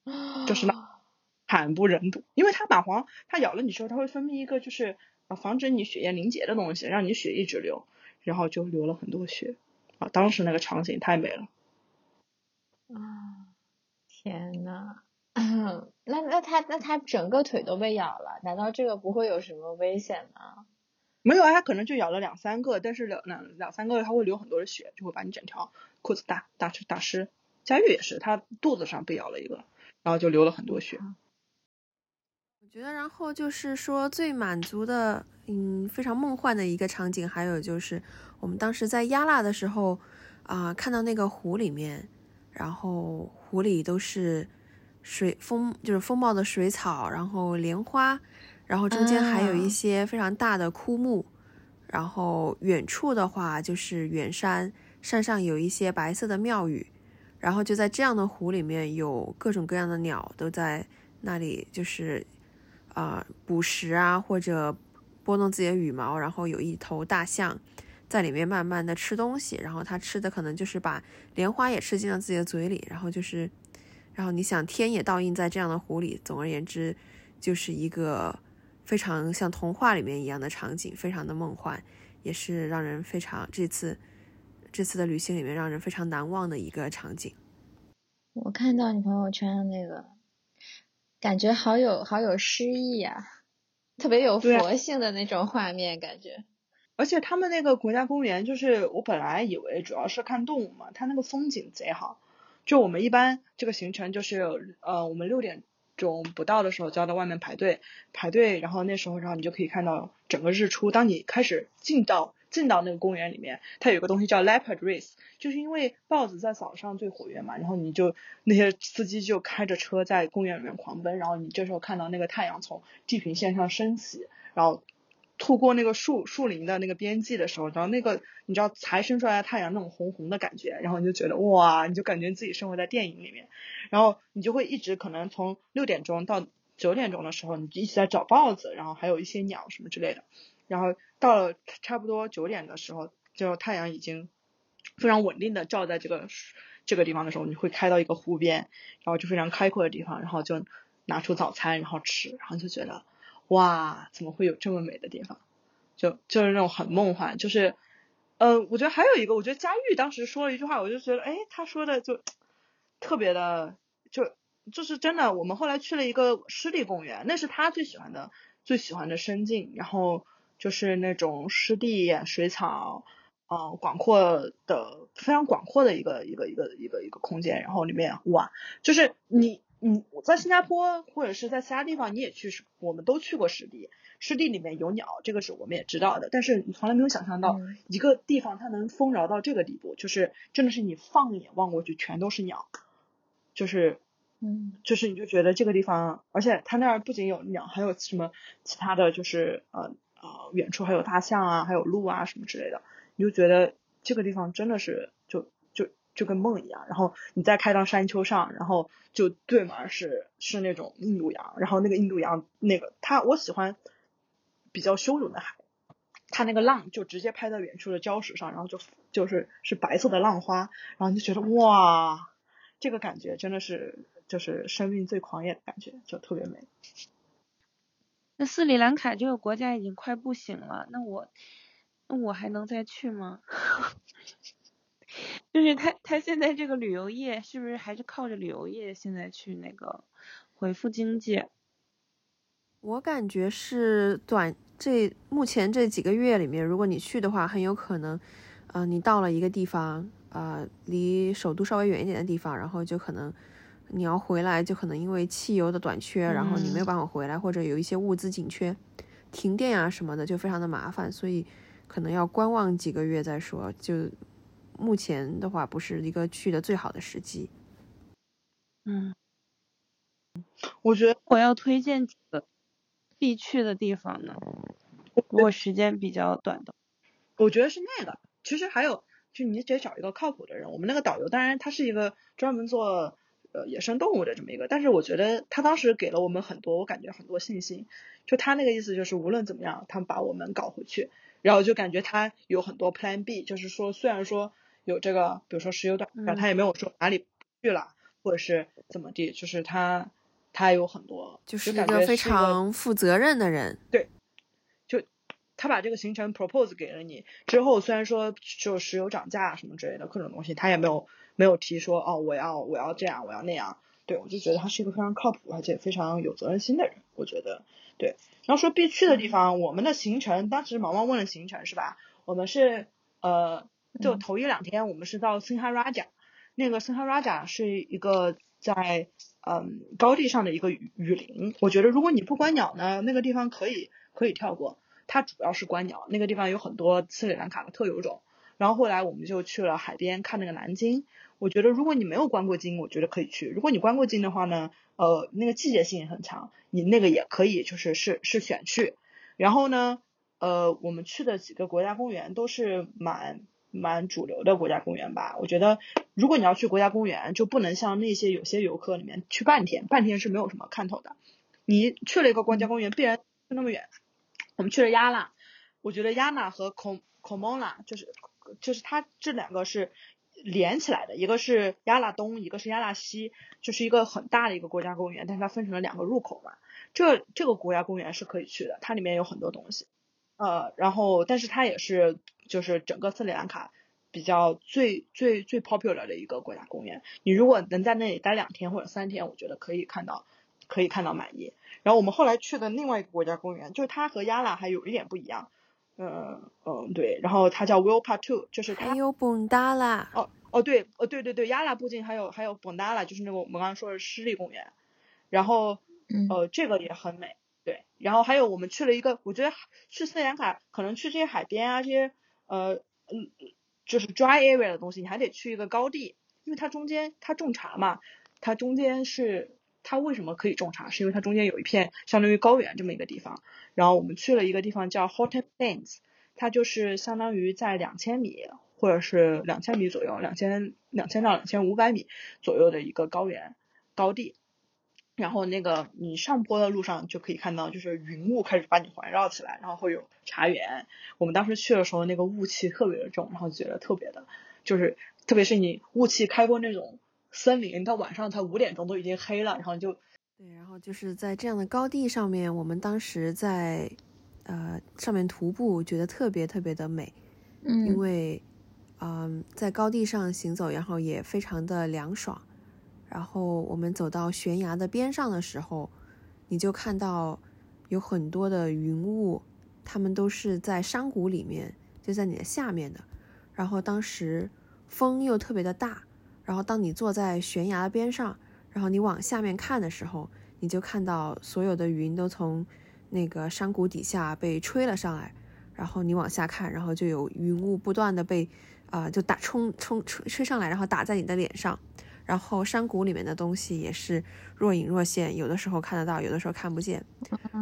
就是那。惨不忍睹，因为它蚂蟥，它咬了你之后，它会分泌一个就是啊防止你血液凝结的东西，让你血一直流，然后就流了很多血啊。当时那个场景太美了。啊，天呐，那那他那他整个腿都被咬了，难道这个不会有什么危险吗？没有啊，他可能就咬了两三个，但是两两两三个他会流很多的血，就会把你整条裤子打打打湿。佳玉也是，他肚子上被咬了一个，然后就流了很多血。觉得，然后就是说最满足的，嗯，非常梦幻的一个场景，还有就是我们当时在亚腊的时候，啊，看到那个湖里面，然后湖里都是水风，就是风貌的水草，然后莲花，然后中间还有一些非常大的枯木，然后远处的话就是远山，山上有一些白色的庙宇，然后就在这样的湖里面，有各种各样的鸟都在那里，就是。啊，捕食啊，或者拨弄自己的羽毛，然后有一头大象在里面慢慢的吃东西，然后它吃的可能就是把莲花也吃进了自己的嘴里，然后就是，然后你想天也倒映在这样的湖里，总而言之，就是一个非常像童话里面一样的场景，非常的梦幻，也是让人非常这次这次的旅行里面让人非常难忘的一个场景。我看到你朋友圈的那个。感觉好有好有诗意呀，特别有佛性的那种画面感觉。而且他们那个国家公园，就是我本来以为主要是看动物嘛，它那个风景贼好。就我们一般这个行程就是，呃，我们六点钟不到的时候就要到外面排队排队，然后那时候然后你就可以看到整个日出。当你开始进到进到那个公园里面，它有个东西叫 leopard race，就是因为豹子在早上最活跃嘛，然后你就那些司机就开着车在公园里面狂奔，然后你这时候看到那个太阳从地平线上升起，然后透过那个树树林的那个边际的时候，然后那个你知道才升出来的太阳那种红红的感觉，然后你就觉得哇，你就感觉自己生活在电影里面，然后你就会一直可能从六点钟到九点钟的时候，你就一直在找豹子，然后还有一些鸟什么之类的。然后到了差不多九点的时候，就太阳已经非常稳定的照在这个这个地方的时候，你会开到一个湖边，然后就非常开阔的地方，然后就拿出早餐，然后吃，然后就觉得哇，怎么会有这么美的地方？就就是那种很梦幻。就是，嗯，我觉得还有一个，我觉得佳玉当时说了一句话，我就觉得，哎，他说的就特别的，就就是真的。我们后来去了一个湿地公园，那是他最喜欢的最喜欢的深境，然后。就是那种湿地、水草，嗯，广阔的、非常广阔的一个一个一个一个一个空间，然后里面哇，就是你嗯，在新加坡或者是在其他地方，你也去，我们都去过湿地，湿地里面有鸟，这个是我们也知道的。但是你从来没有想象到一个地方它能丰饶到这个地步，就是真的是你放眼望过去全都是鸟，就是，嗯，就是你就觉得这个地方，而且它那儿不仅有鸟，还有什么其他的就是呃呃远处还有大象啊，还有鹿啊什么之类的，你就觉得这个地方真的是就。就就跟梦一样，然后你再开到山丘上，然后就对门是是那种印度洋，然后那个印度洋那个它我喜欢比较汹涌的海，它那个浪就直接拍到远处的礁石上，然后就就是是白色的浪花，然后就觉得哇，这个感觉真的是就是生命最狂野的感觉，就特别美。斯里兰卡这个国家已经快不行了，那我那我还能再去吗？就是他，他现在这个旅游业是不是还是靠着旅游业现在去那个恢复经济？我感觉是短这目前这几个月里面，如果你去的话，很有可能，呃，你到了一个地方，呃，离首都稍微远一点的地方，然后就可能你要回来，就可能因为汽油的短缺，然后你没有办法回来，或者有一些物资紧缺，停电啊什么的，就非常的麻烦，所以可能要观望几个月再说，就。目前的话，不是一个去的最好的时机。嗯，我觉得我要推荐几个必去的地方呢。如果时间比较短的，我觉得是那个。其实还有，就你得找一个靠谱的人。我们那个导游，当然他是一个专门做呃野生动物的这么一个，但是我觉得他当时给了我们很多，我感觉很多信心。就他那个意思就是，无论怎么样，他们把我们搞回去，然后就感觉他有很多 Plan B，就是说虽然说。有这个，比如说石油短缺，他也没有说哪里去了，或者是怎么地，就是他他有很多，就是一个非常负责任的人。对，就他把这个行程 propose 给了你之后，虽然说就石油涨价什么之类的各种东西，他也没有没有提说哦我要我要这样我要那样。对我就觉得他是一个非常靠谱而且非常有责任心的人。我觉得对。然后说必去的地方，我们的行程当时毛毛问了行程是吧？我们是呃。就头一两天，我们是到森哈拉贾，那个森哈拉贾是一个在嗯高地上的一个雨雨林。我觉得如果你不观鸟呢，那个地方可以可以跳过。它主要是观鸟，那个地方有很多斯里兰卡的特有种。然后后来我们就去了海边看那个蓝鲸。我觉得如果你没有观过鲸，我觉得可以去。如果你观过鲸的话呢，呃，那个季节性也很强，你那个也可以，就是是是选去。然后呢，呃，我们去的几个国家公园都是蛮。蛮主流的国家公园吧，我觉得如果你要去国家公园，就不能像那些有些游客里面去半天，半天是没有什么看头的。你去了一个国家公园，必然去那么远。我们去了亚纳，我觉得亚纳和孔孔蒙拉就是就是它这两个是连起来的，一个是亚拉东，一个是亚拉西，就是一个很大的一个国家公园，但是它分成了两个入口嘛。这这个国家公园是可以去的，它里面有很多东西。呃，然后但是它也是。就是整个斯里兰卡比较最最最 popular 的一个国家公园，你如果能在那里待两天或者三天，我觉得可以看到可以看到满意。然后我们后来去的另外一个国家公园，就是它和亚拉还有一点不一样，嗯嗯对，然后它叫 Wilpa Two，就是还有本达拉。哦哦对哦对对对，亚拉附近还有还有本达拉，就是那个我们刚刚说的湿地公园，然后呃这个也很美，对，然后还有我们去了一个，我觉得去斯里兰卡可能去这些海边啊这些。呃嗯，就是 dry area 的东西，你还得去一个高地，因为它中间它种茶嘛，它中间是它为什么可以种茶，是因为它中间有一片相当于高原这么一个地方。然后我们去了一个地方叫 Hotep Plains，它就是相当于在两千米或者是两千米左右，两千两千到两千五百米左右的一个高原高地。然后那个你上坡的路上就可以看到，就是云雾开始把你环绕起来，然后会有茶园。我们当时去的时候，那个雾气特别的重，然后觉得特别的，就是特别是你雾气开过那种森林，到晚上它五点钟都已经黑了，然后就对，然后就是在这样的高地上面，我们当时在呃上面徒步，觉得特别特别的美，嗯，因为嗯在高地上行走，然后也非常的凉爽。然后我们走到悬崖的边上的时候，你就看到有很多的云雾，它们都是在山谷里面，就在你的下面的。然后当时风又特别的大，然后当你坐在悬崖边上，然后你往下面看的时候，你就看到所有的云都从那个山谷底下被吹了上来，然后你往下看，然后就有云雾不断的被啊、就打冲冲吹吹上来，然后打在你的脸上。然后山谷里面的东西也是若隐若现，有的时候看得到，有的时候看不见。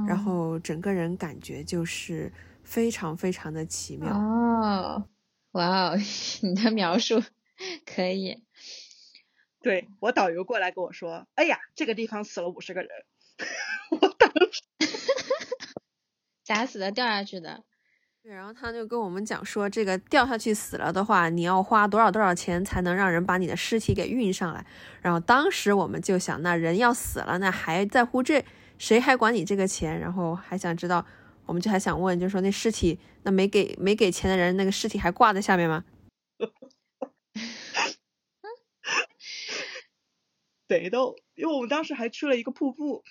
然后整个人感觉就是非常非常的奇妙。哦，哇哦，你的描述 可以。对我导游过来跟我说，哎呀，这个地方死了五十个人，我当时咋死的？掉下去的。对，然后他就跟我们讲说，这个掉下去死了的话，你要花多少多少钱才能让人把你的尸体给运上来？然后当时我们就想，那人要死了，那还在乎这？谁还管你这个钱？然后还想知道，我们就还想问，就说那尸体，那没给没给钱的人，那个尸体还挂在下面吗？贼逗，因为我们当时还去了一个瀑布，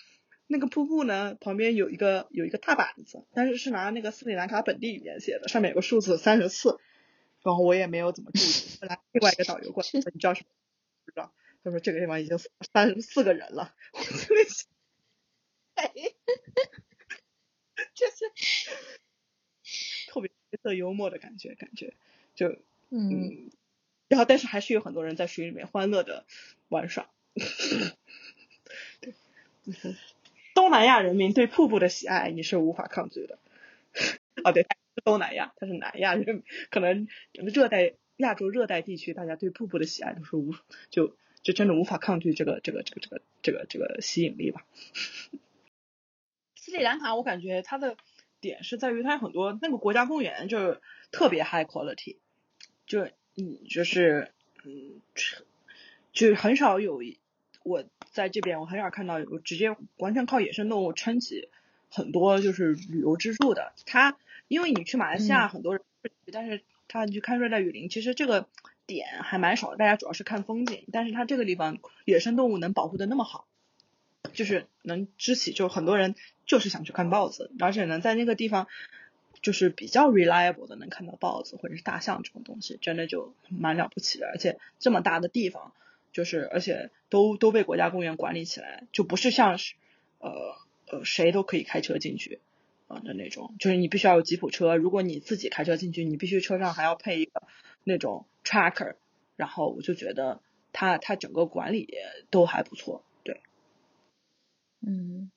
那个瀑布呢旁边有一个有一个大板子，但是是拿那个斯里兰卡本地语言写的，上面有个数字三十四，然后我也没有怎么注意。后来另外一个导游过来说，你知道什么？不知道。他说这个地方已经三十四个人了，我就在想，哎，就是特别黑色幽默的感觉，感觉就嗯，嗯，然后但是还是有很多人在水里面欢乐的玩耍。对，东南亚人民对瀑布的喜爱你是无法抗拒的。哦，对，是东南亚，他是南亚人，可能热带亚洲热带地区，大家对瀑布的喜爱都是无就就真的无法抗拒这个这个这个这个这个这个吸引力吧。斯里兰卡我感觉它的点是在于它有很多那个国家公园就是特别 high quality，就嗯就是嗯就很少有一我在这边我很少看到有直接完全靠野生动物撑起很多就是旅游支柱的。它因为你去马来西亚很多人去，但是他你去看热带雨林，其实这个点还蛮少的，大家主要是看风景。但是它这个地方野生动物能保护的那么好，就是能支起，就很多人就是想去看豹子，而且能在那个地方就是比较 reliable 的能看到豹子或者是大象这种东西，真的就蛮了不起的。而且这么大的地方，就是而且都都被国家公园管理起来，就不是像是呃呃谁都可以开车进去啊、的那种，就是你必须要有吉普车，如果你自己开车进去，你必须车上还要配一个那种 tracker，然后我就觉得它它整个管理都还不错，对。嗯，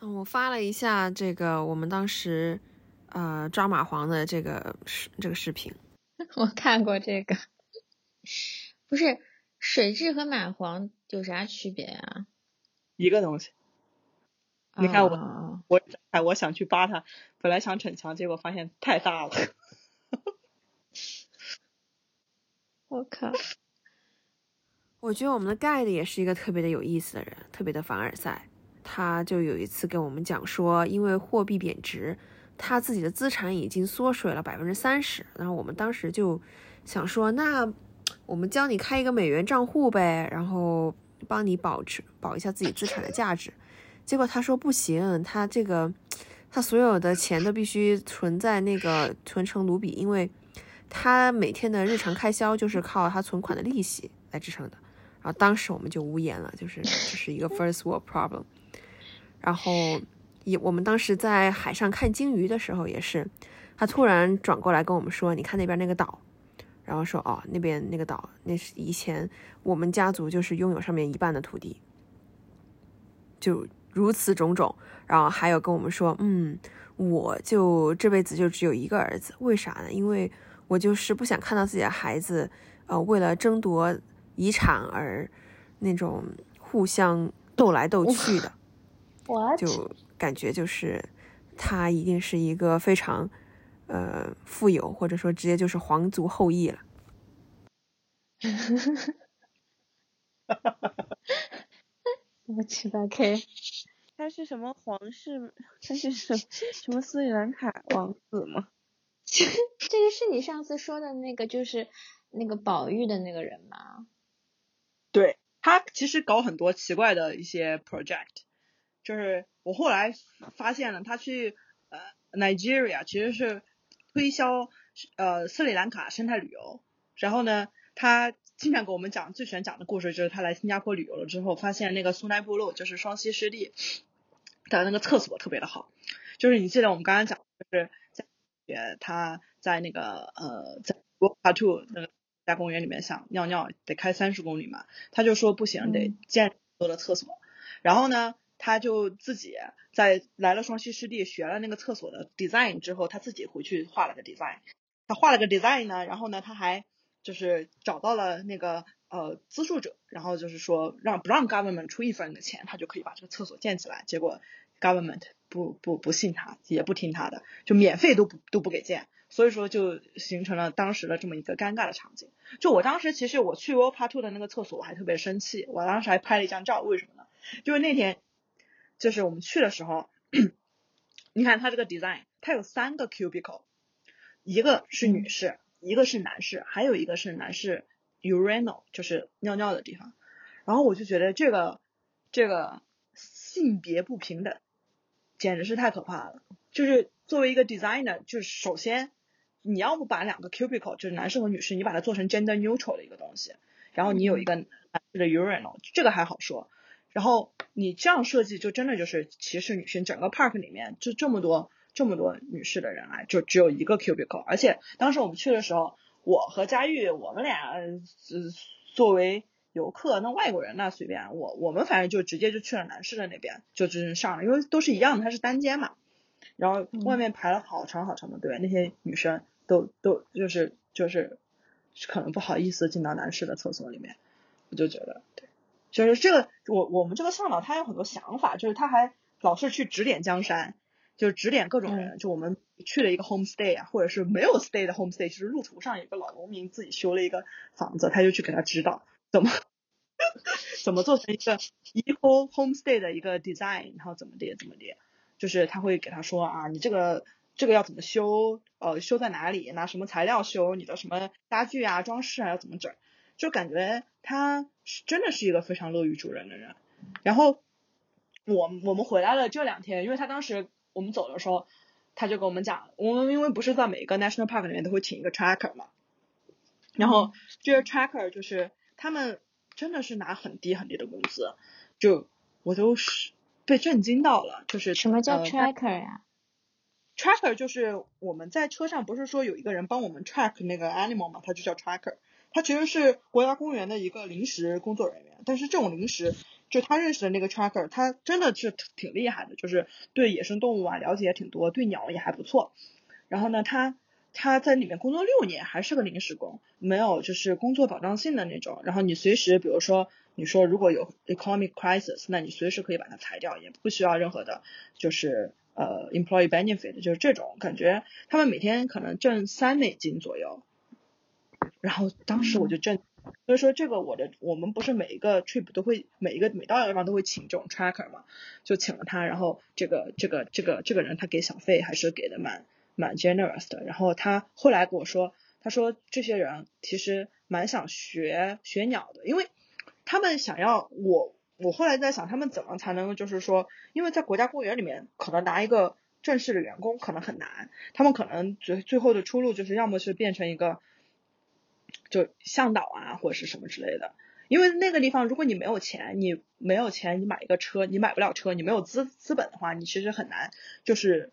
嗯，我发了一下这个我们当时呃抓蚂蟥的这个视这个视频。我看过这个。不是水蛭和蚂蟥有啥区别呀、一个东西。你看我哦我哎，我想去扒它，本来想逞强，结果发现太大了。我靠，我觉得我们的 guide 也是一个特别的有意思的人，特别的凡尔赛。他就有一次跟我们讲说，因为货币贬值，他自己的资产已经缩水了百分之三十。然后我们当时就想说，那我们教你开一个美元账户呗，然后帮你保持保一下自己资产的价值。结果他说不行，他这个他所有的钱都必须存在那个存成卢比，因为他每天的日常开销就是靠他存款的利息来支撑的。然后当时我们就无言了，就是这是一个 first world problem。然后也我们当时在海上看鲸鱼的时候也是，他突然转过来跟我们说：“你看那边那个岛。”然后说：“哦，那边那个岛，那是以前我们家族就是拥有上面一半的土地。”就如此种种，然后还有跟我们说：“嗯，我就这辈子就只有一个儿子，为啥呢？因为我就是不想看到自己的孩子，呃，为了争夺遗产而那种互相斗来斗去的。”就感觉就是他一定是一个非常呃富有，或者说直接就是皇族后裔了。我去的 K，他是什么皇室？他是什 什么斯里兰卡王子吗？这个是你上次说的那个，就是那个宝玉的那个人吗？对他其实搞很多奇怪的一些 project，就是我后来发现了，他去呃 Nigeria 其实是推销呃斯里兰卡生态旅游，然后呢，他经常给我们讲最喜欢讲的故事，就是他来新加坡旅游了之后，发现那个苏奈部落就是双溪湿地的那个厕所特别的好。就是你记得我们刚刚讲，就是在他在那个呃在沃卡图那个国家公园里面想尿尿得开三十公里嘛，他就说不行，得建多的厕所。然后呢，他就自己在来了双溪湿地学了那个厕所的 design 之后，他自己回去画了个 design。他画了个 design 呢，然后呢，他还就是找到了那个呃资助者，然后就是说让不让 government 出一分的钱，他就可以把这个厕所建起来。结果 government 不不不信他，也不听他的，就免费都不都不给建，所以说就形成了当时的这么一个尴尬的场景。就我当时其实我去 World Part Two 的那个厕所，我还特别生气，我当时还拍了一张照，为什么呢？就是那天就是我们去的时候，你看它这个 design，它有三个 cubicle。一个是女士，一个是男士，还有一个是男士 urinal，就是尿尿的地方。然后我就觉得这个这个性别不平等简直是太可怕了。就是作为一个 designer，就是首先你要不把两个 cubicle，就是男士和女士，你把它做成 gender neutral 的一个东西，然后你有一个男士的 urinal，这个还好说。然后你这样设计就真的就是歧视女性。整个 park 里面就这么多。这么多女士的人来，就只有一个 cubicle，而且当时我们去的时候，我和佳玉，我们俩呃作为游客，那外国人那随便，我我们反正就直接就去了男士的那边，就直接上了，因为都是一样的，它是单间嘛。然后外面排了好长好长的队，那些女生都都就是就是可能不好意思进到男士的厕所里面，我就觉得，对，就是这个我我们这个向导他有很多想法，就是他还老是去指点江山。就是指点各种人，就我们去了一个 homestay 啊，或者是没有 stay 的 homestay，就是路途上有个老农民自己修了一个房子，他就去给他指导怎么 怎么做成一个 eco homestay 的一个 design，然后怎么的怎么的，就是他会给他说啊，你这个这个要怎么修，呃，修在哪里，拿什么材料修，你的什么家具啊、装饰啊要怎么整，就感觉他是真的是一个非常乐于助人的人。然后我我们回来了这两天，因为他当时。我们走的时候，他就跟我们讲，我们因为不是在每一个 national park 里面都会请一个 tracker 嘛，然后这个 tracker 就是他们真的是拿很低很低的工资，就我都是被震惊到了，就是什么叫 tracker 呀？tracker 就是我们在车上不是说有一个人帮我们 track 那个 animal 嘛，他就叫 tracker，他其实是国家公园的一个临时工作人员，但是这种临时。就他认识的那个 tracker，他真的是挺厉害的，就是对野生动物啊了解也挺多，对鸟也还不错。然后呢，他他在里面工作六年，还是个临时工，没有就是工作保障性的那种。然后你随时，比如说你说如果有 economic crisis，那你随时可以把它裁掉，也不需要任何的，就是呃 employee benefit，就是这种感觉。他们每天可能挣三美金左右。然后当时我就震。所以说这个我的我们不是每一个 trip 都会每一个每到一个地方都会请这种 tracker 嘛，就请了他，然后这个这个这个这个人他给小费还是给的蛮蛮 generous 的，然后他后来跟我说，他说这些人其实蛮想学学鸟的，因为他们想要我我后来在想他们怎么才能就是说，因为在国家公园里面可能拿一个正式的员工可能很难，他们可能最最后的出路就是要么是变成一个。就向导啊，或者是什么之类的，因为那个地方，如果你没有钱，你没有钱，你买一个车，你买不了车，你没有资资本的话，你其实很难，就是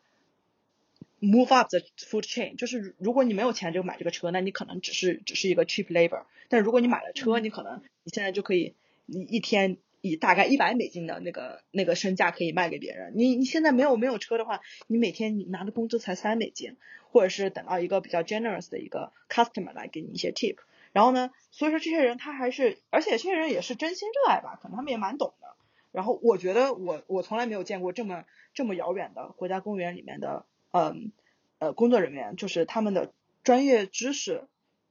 move up the food chain。就是如果你没有钱就买这个车，那你可能只是只是一个 cheap labor。但如果你买了车，你可能你现在就可以，你一天以大概一百美金的那个那个身价可以卖给别人。你你现在没有没有车的话，你每天你拿的工资才三美金。或者是等到一个比较 generous 的一个 customer 来给你一些 tip，然后呢，所以说这些人他还是，而且这些人也是真心热爱吧，可能他们也蛮懂的。然后我觉得我我从来没有见过这么这么遥远的国家公园里面的，嗯呃工作人员，就是他们的专业知识，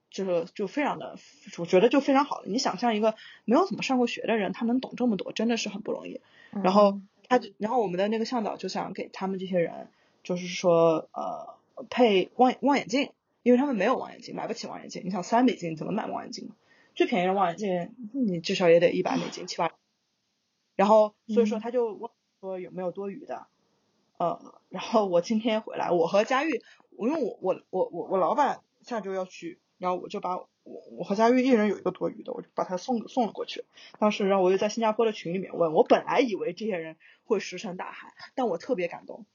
就是就非常的，我觉得就非常好。你想象一个没有怎么上过学的人，他能懂这么多，真的是很不容易。然后他，然后我们的那个向导就想给他们这些人，就是说呃。配望望远镜，因为他们没有望远镜，买不起望远镜。你想三美金怎么买望远镜？最便宜的望远镜你至少也得一百美金七八。然后所以说他就问说有没有多余的，呃，然后我今天回来，我和佳玉，因为我我我我我老板下周要去。然后我就把我我和佳玉一人有一个多余的，我就把它送送了过去。当时，然后我又在新加坡的群里面问，我本来以为这些人会石沉大海，但我特别感动，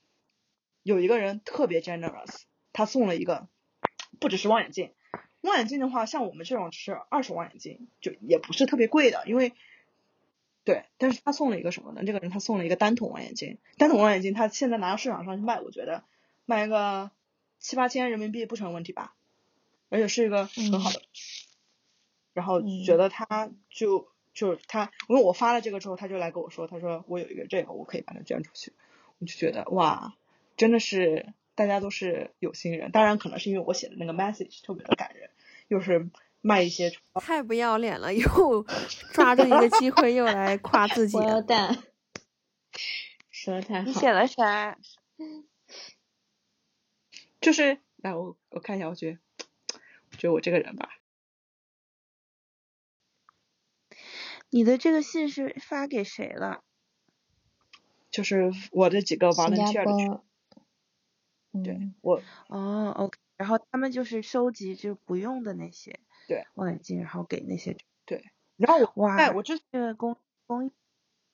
有一个人特别 generous，他送了一个，不只是望远镜，望远镜的话，像我们这种是二手望远镜，就也不是特别贵的，因为。对，但是他送了一个什么呢？这个人他送了一个单筒望远镜，单筒望远镜他现在拿到市场上去卖，我觉得卖个七八千人民币不成问题吧，而且是一个很好的。然后觉得他就就他，因为我发了这个之后，他就来跟我说，他说我有一个这个，我可以把它捐出去。我就觉得哇，真的是大家都是有心人，当然可能是因为我写的那个 message 特别的感人，又是。卖一些 太不要脸了，又 抓住一个机会又来夸自己。要蛋，说的太好。你写了啥？就是来我我看一下，我觉得我觉得我这个人吧。你的这个信是发给谁了？就是我这几个 volunteer 的。对，我哦，OK，然后他们就是收集就不用的那些。对望远镜，然后给那些对，然后我哇，我之前公公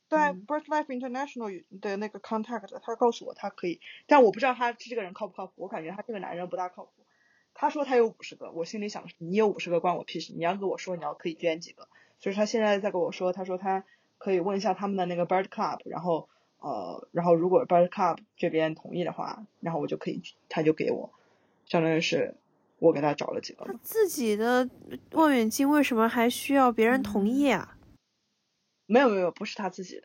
在 BirdLife International 的那个 contact，他告诉我他可以，但我不知道他这个人靠不靠谱，我感觉他这个男人不大靠谱。他说他有五十个，我心里想你有五十个关我屁事，你要跟我说你要可以捐几个，所以他现在在跟我说，他说他可以问一下他们的那个 Bird Club，然后呃，然后如果 Bird Club 这边同意的话，然后我就可以，他就给我，相当于是。我给他找了几个。他自己的望远镜为什么还需要别人同意啊？没有没有，不是他自己的。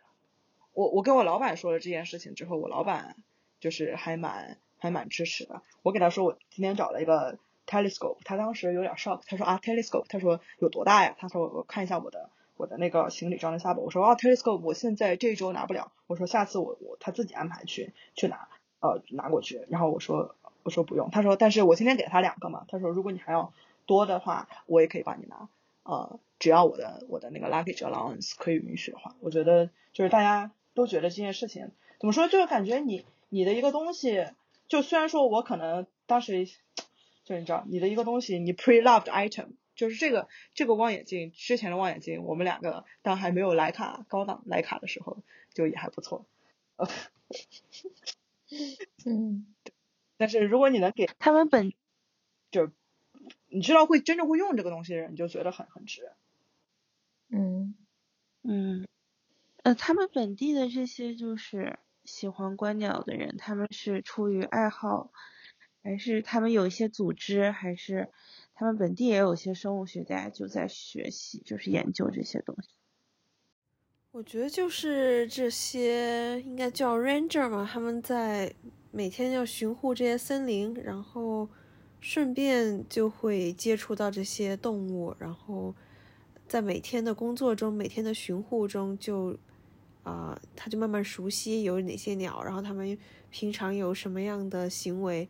我我跟我老板说了这件事情之后，我老板就是还蛮还蛮支持的。我给他说我今天找了一个 telescope，他当时有点 shock，他说啊 telescope，他说有多大呀？他说我看一下我的我的那个行李装的下本。我说啊 telescope，我现在这周拿不了。我说下次我我他自己安排去去拿呃拿过去。然后我说。我说不用，他说，但是我今天给他两个嘛，他说如果你还要多的话，我也可以帮你拿，呃，只要我的我的那个 luggage allowance 可以允许的话，我觉得就是大家都觉得这件事情怎么说，就是感觉你你的一个东西，就虽然说我可能当时就你知道你的一个东西，你 pre loved item，就是这个这个望远镜之前的望远镜，我们两个当还没有徕卡高档徕卡的时候，就也还不错，嗯。但是如果你能给他们本，就你知道会真正会用这个东西的人，你就觉得很很值。嗯嗯，呃，他们本地的这些就是喜欢观鸟的人，他们是出于爱好，还是他们有一些组织，还是他们本地也有些生物学家就在学习，就是研究这些东西。我觉得就是这些应该叫 ranger 嘛，他们在。每天要巡护这些森林，然后顺便就会接触到这些动物，然后在每天的工作中、每天的巡护中，就啊，他就慢慢熟悉有哪些鸟，然后他们平常有什么样的行为，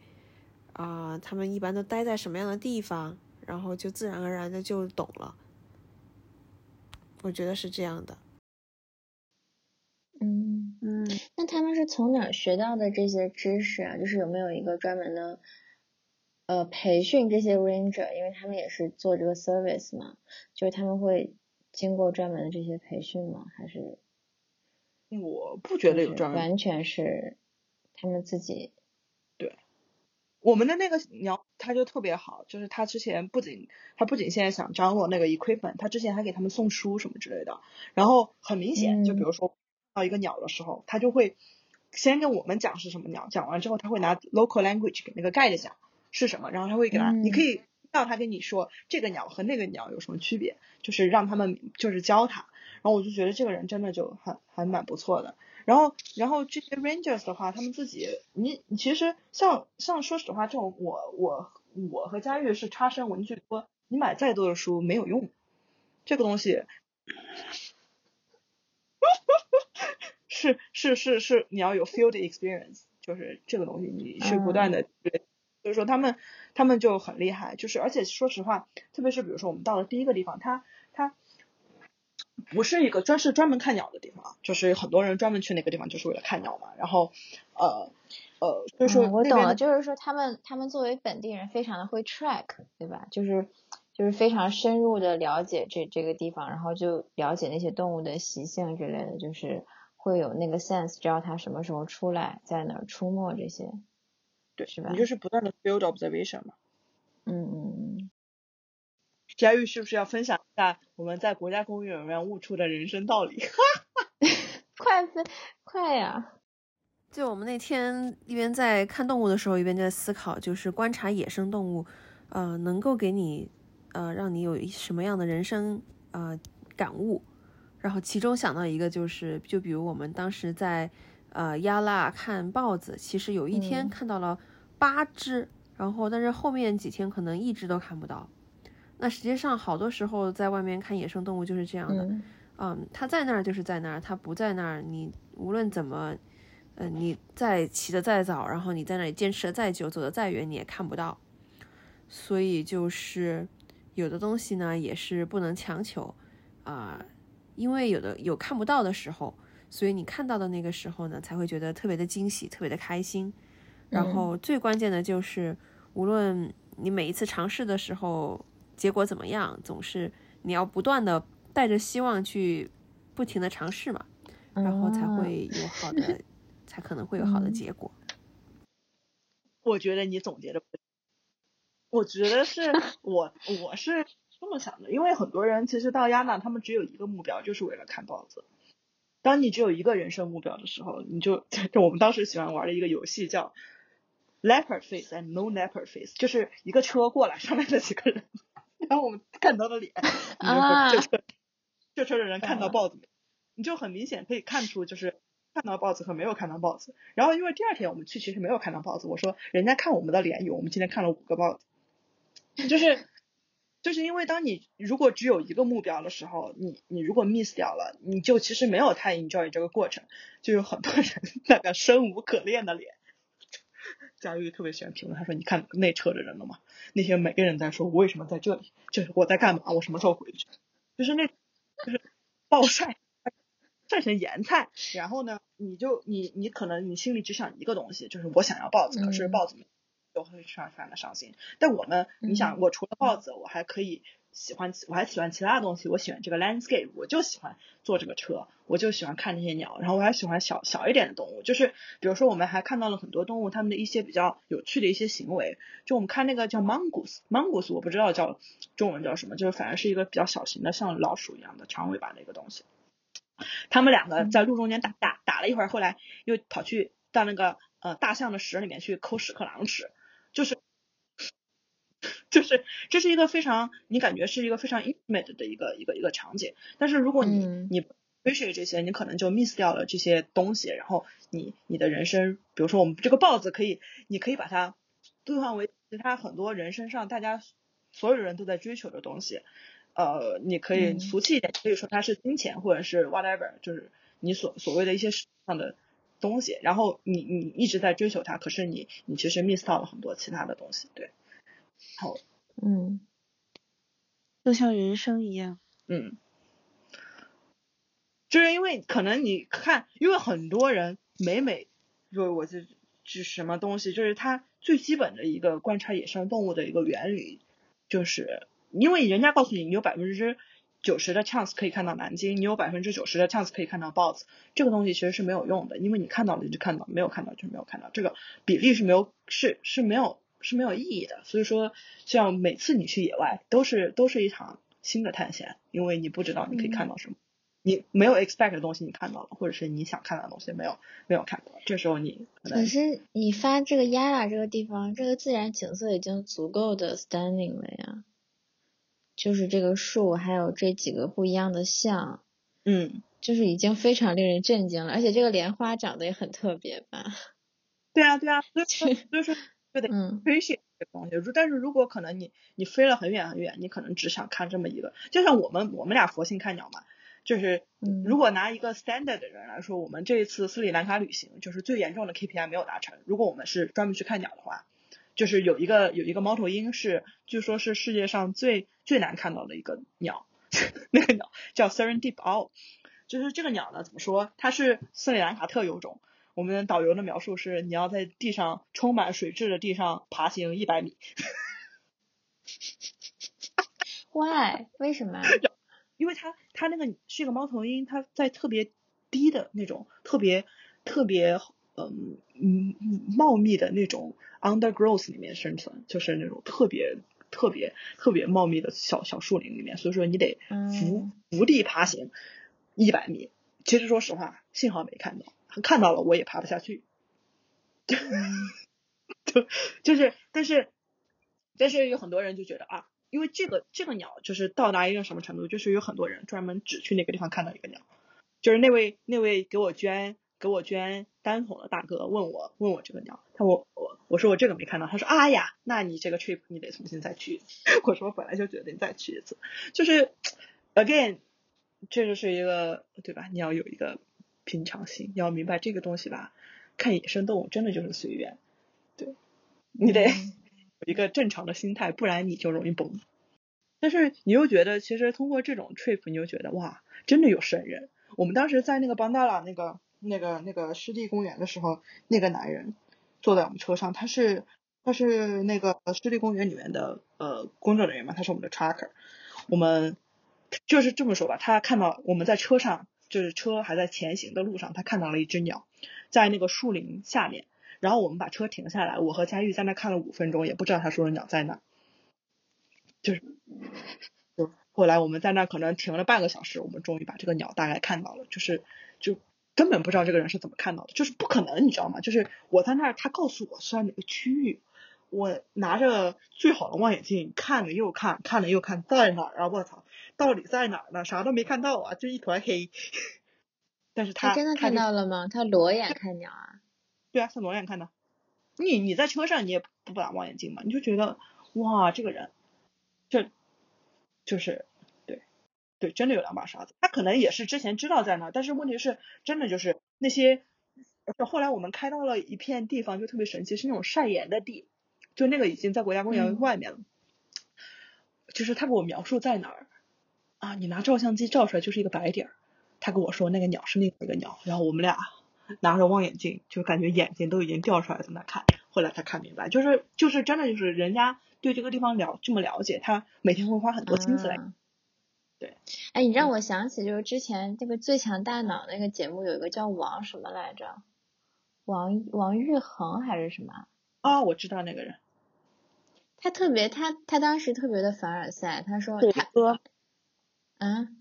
啊，他们一般都待在什么样的地方，然后就自然而然的就懂了。我觉得是这样的。嗯嗯，那他们是从哪学到的这些知识啊？就是有没有一个专门的呃培训这些 ranger？因为他们也是做这个 service 嘛，就是他们会经过专门的这些培训吗？还是我不觉得有专门，完全是他们自己。对，我们的那个鸟他就特别好，就是他之前不仅他不仅现在想张罗那个 equipment，他之前还给他们送书什么之类的。然后很明显，就比如说。到一个鸟的时候，他就会先跟我们讲是什么鸟，讲完之后他会拿 local language 给那个 guide 讲是什么，然后他会给他，你可以让他跟你说这个鸟和那个鸟有什么区别，就是让他们就是教他。然后我就觉得这个人真的就很还蛮不错的。然后然后这些 rangers 的话，他们自己你你其实像像说实话，这种我我我和佳玉是差生文具多，你买再多的书没有用，这个东西。是是是是，你要有 field experience，就是这个东西，你是不断的，对，所以说他们他们就很厉害，就是而且说实话，特别是比如说我们到了第一个地方，他他不是一个专是专门看鸟的地方啊，就是很多人专门去那个地方就是为了看鸟嘛。然后呃呃，就是说、嗯、我懂了，就是说他们他们作为本地人非常的会 track，对吧？就是就是非常深入的了解这这个地方，然后就了解那些动物的习性之类的，就是会有那个 sense，知道它什么时候出来，在哪儿出没这些。对，是吧？你就是不断的 build observation 嘛。嗯嗯嗯。佳玉是不是要分享一下我们在国家公园里面悟出的人生道理？快分快呀！就我们那天一边在看动物的时候，一边在思考，就是观察野生动物，呃，能够给你呃让你有什么样的人生呃感悟。然后其中想到一个就是，就比如我们当时在呃亚腊看豹子，其实有一天看到了八只，然后但是后面几天可能一只都看不到。那实际上，好多时候在外面看野生动物就是这样的，嗯嗯，它在那儿就是在那儿，它不在那儿，你无论怎么，呃，你再起得再早，然后你在那里坚持的再久，走得再远，你也看不到。所以就是有的东西呢，也是不能强求啊、因为有的有看不到的时候，所以你看到的那个时候呢，才会觉得特别的惊喜，特别的开心。然后最关键的就是，无论你每一次尝试的时候。结果怎么样？总是你要不断的带着希望去不停的尝试嘛，然后才会有好的，才可能会有好的结果。我觉得你总结的，我觉得是 我我是这么想的，因为很多人其实到亚纳，他们只有一个目标，就是为了看豹子。当你只有一个人生目标的时候，你就就 我们当时喜欢玩的一个游戏叫 Leopard Face and No Leopard Face，就是一个车过来，上面这几个人。然后我们看到的脸，啊，这车这车的人看到豹子，你就很明显可以看出，就是看到豹子和没有看到豹子。然后因为第二天我们去其实没有看到豹子，我说人家看我们的脸有，我们今天看了五个豹子，就是就是因为当你如果只有一个目标的时候，你你如果 miss 掉了，你就其实没有太 enjoy 这个过程，就有很多人 那个生无可恋的脸。佳玉特别喜欢评论，他说：“你看那车的人了吗？那些每个人在说，我为什么在这里？就是我在干嘛？我什么时候回去？就是那，就是暴晒，晒成盐菜。然后呢，你就你你可能你心里只想一个东西，就是我想要豹子，可是豹子都会非常非常的伤心。但我们，你想，我除了豹子，我还可以。”喜欢我还喜欢其他的东西，我喜欢这个 landscape，我就喜欢坐这个车，我就喜欢看这些鸟，然后我还喜欢小小一点的动物，就是比如说我们还看到了很多动物它们的一些比较有趣的一些行为，就我们看那个叫 mongoose，mongoose 我不知道叫中文叫什么，就是反正是一个比较小型的像老鼠一样的长尾巴的一个东西，他们两个在路中间打打打了一会儿，后来又跑去到那个呃大象的屎里面去抠屎壳郎吃，就是。就是这是一个非常你感觉是一个非常 intimate 的一个一个一个场景，但是如果你、嗯、你 appreciate 这些，你可能就 miss 掉了这些东西，然后你你的人生，比如说我们这个豹子可以，你可以把它兑换为其他很多人身上大家所有人都在追求的东西，呃，你可以俗气一点，可以说它是金钱或者是 whatever，就是你所所谓的一些上的东西，然后你你一直在追求它，可是你你其实 miss 到了很多其他的东西，对。好，嗯，就像人生一样，嗯，就是因为可能你看，因为很多人每每，就我这是什么东西，就是他最基本的一个观察野生动物的一个原理，就是因为人家告诉你，你有百分之九十的 chance 可以看到南京，你有百分之九十的 chance 可以看到豹子，这个东西其实是没有用的，因为你看到了就看到，没有看到就没有看到，这个比例是没有是是没有。是没有意义的，所以说，像每次你去野外，都是都是一场新的探险，因为你不知道你可以看到什么，嗯、你没有 expect 的东西你看到了，或者是你想看到的东西没有没有看到，这时候你可是你发这个亚拉这个地方，这个自然景色已经足够的 stunning 了呀，就是这个树还有这几个不一样的像，嗯，就是已经非常令人震惊了，而且这个莲花长得也很特别吧？对啊，对啊，所以 所以说。就得嗯 appreciate 这个东西，但是如果可能你你飞了很远很远，你可能只想看这么一个，就像我们我们俩佛性看鸟嘛，就是如果拿一个 standard 的人来说，我们这一次斯里兰卡旅行就是最严重的 KPI 没有达成。如果我们是专门去看鸟的话，就是有一个有一个猫头鹰是据说是世界上最最难看到的一个鸟，那个鸟叫 Serendip owl，就是这个鸟呢，怎么说？它是斯里兰卡特有种。我们导游的描述是，你要在地上充满水质的地上爬行一百米。Why？为什么？因为它它那个是一个猫头鹰，它在特别低的那种特别特别嗯嗯茂密的那种 undergrowth 里面生存，就是那种特别特别特别茂密的小小树林里面，所以说你得伏伏地爬行一百米。其实说实话，幸好没看到，看到了我也爬不下去。就 就是，但是但是有很多人就觉得啊。因为这个这个鸟就是到达一个什么程度，就是有很多人专门只去那个地方看到一个鸟，就是那位那位给我捐给我捐单筒的大哥问我问我这个鸟，他我我我说我这个没看到，他说啊呀，那你这个 trip 你得重新再去。我说我本来就决定再去一次，就是 again 这就是一个对吧？你要有一个平常心，你要明白这个东西吧，看野生动物真的就是随缘，对你得。有一个正常的心态，不然你就容易崩。但是你又觉得，其实通过这种 trip，你又觉得哇，真的有圣人。我们当时在那个邦达拉那个那个那个湿地公园的时候，那个男人坐在我们车上，他是他是那个湿地公园里面的呃工作人员嘛，他是我们的 tracker。我们就是这么说吧，他看到我们在车上，就是车还在前行的路上，他看到了一只鸟在那个树林下面。然后我们把车停下来，我和佳玉在那看了五分钟，也不知道他说的鸟在哪。就是，就后来我们在那可能停了半个小时，我们终于把这个鸟大概看到了。就是，就根本不知道这个人是怎么看到的，就是不可能，你知道吗？就是我在那儿，他告诉我是在哪个区域，我拿着最好的望远镜看了又看，看了又看，在哪儿啊？我操，到底在哪儿呢？啥都没看到啊，就一团黑。但是他真的看到了吗？他裸眼看鸟啊？对啊，他裸眼看的。你你在车上你也不打望远镜嘛，你就觉得哇，这个人，这就是对对，真的有两把刷子。他可能也是之前知道在那，但是问题是，真的就是那些，后来我们开到了一片地方，就特别神奇，是那种晒盐的地，就那个已经在国家公园外面了。嗯、就是他给我描述在哪儿啊，你拿照相机照出来就是一个白点儿。他跟我说那个鸟是另外一个鸟，然后我们俩。拿着望远镜，就感觉眼睛都已经掉出来，在那看。后来才看明白，就是就是真的就是人家对这个地方了这么了解，他每天会花很多心思来。嗯、对，哎，你让我想起就是之前那个《最强大脑》那个节目，有一个叫王什么来着？王王玉恒还是什么？啊，我知道那个人。他特别，他他当时特别的凡尔赛，他说他哥，嗯，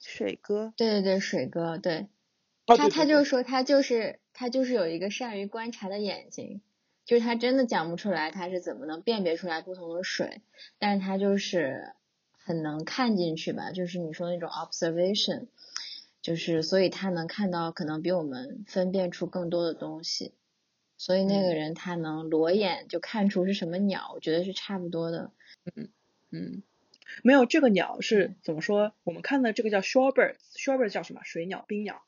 水哥，对对对，水哥，对。哦他他就说他就是他就是有一个善于观察的眼睛，就是他真的讲不出来他是怎么能辨别出来不同的水，但是他就是很能看进去吧，就是你说那种 observation，就是所以他能看到可能比我们分辨出更多的东西，所以那个人他能裸眼就看出是什么鸟，我觉得是差不多的。嗯嗯，没有这个鸟是怎么说？我们看的这个叫 shorebirds，shorebirds 叫什么？水鸟、冰鸟。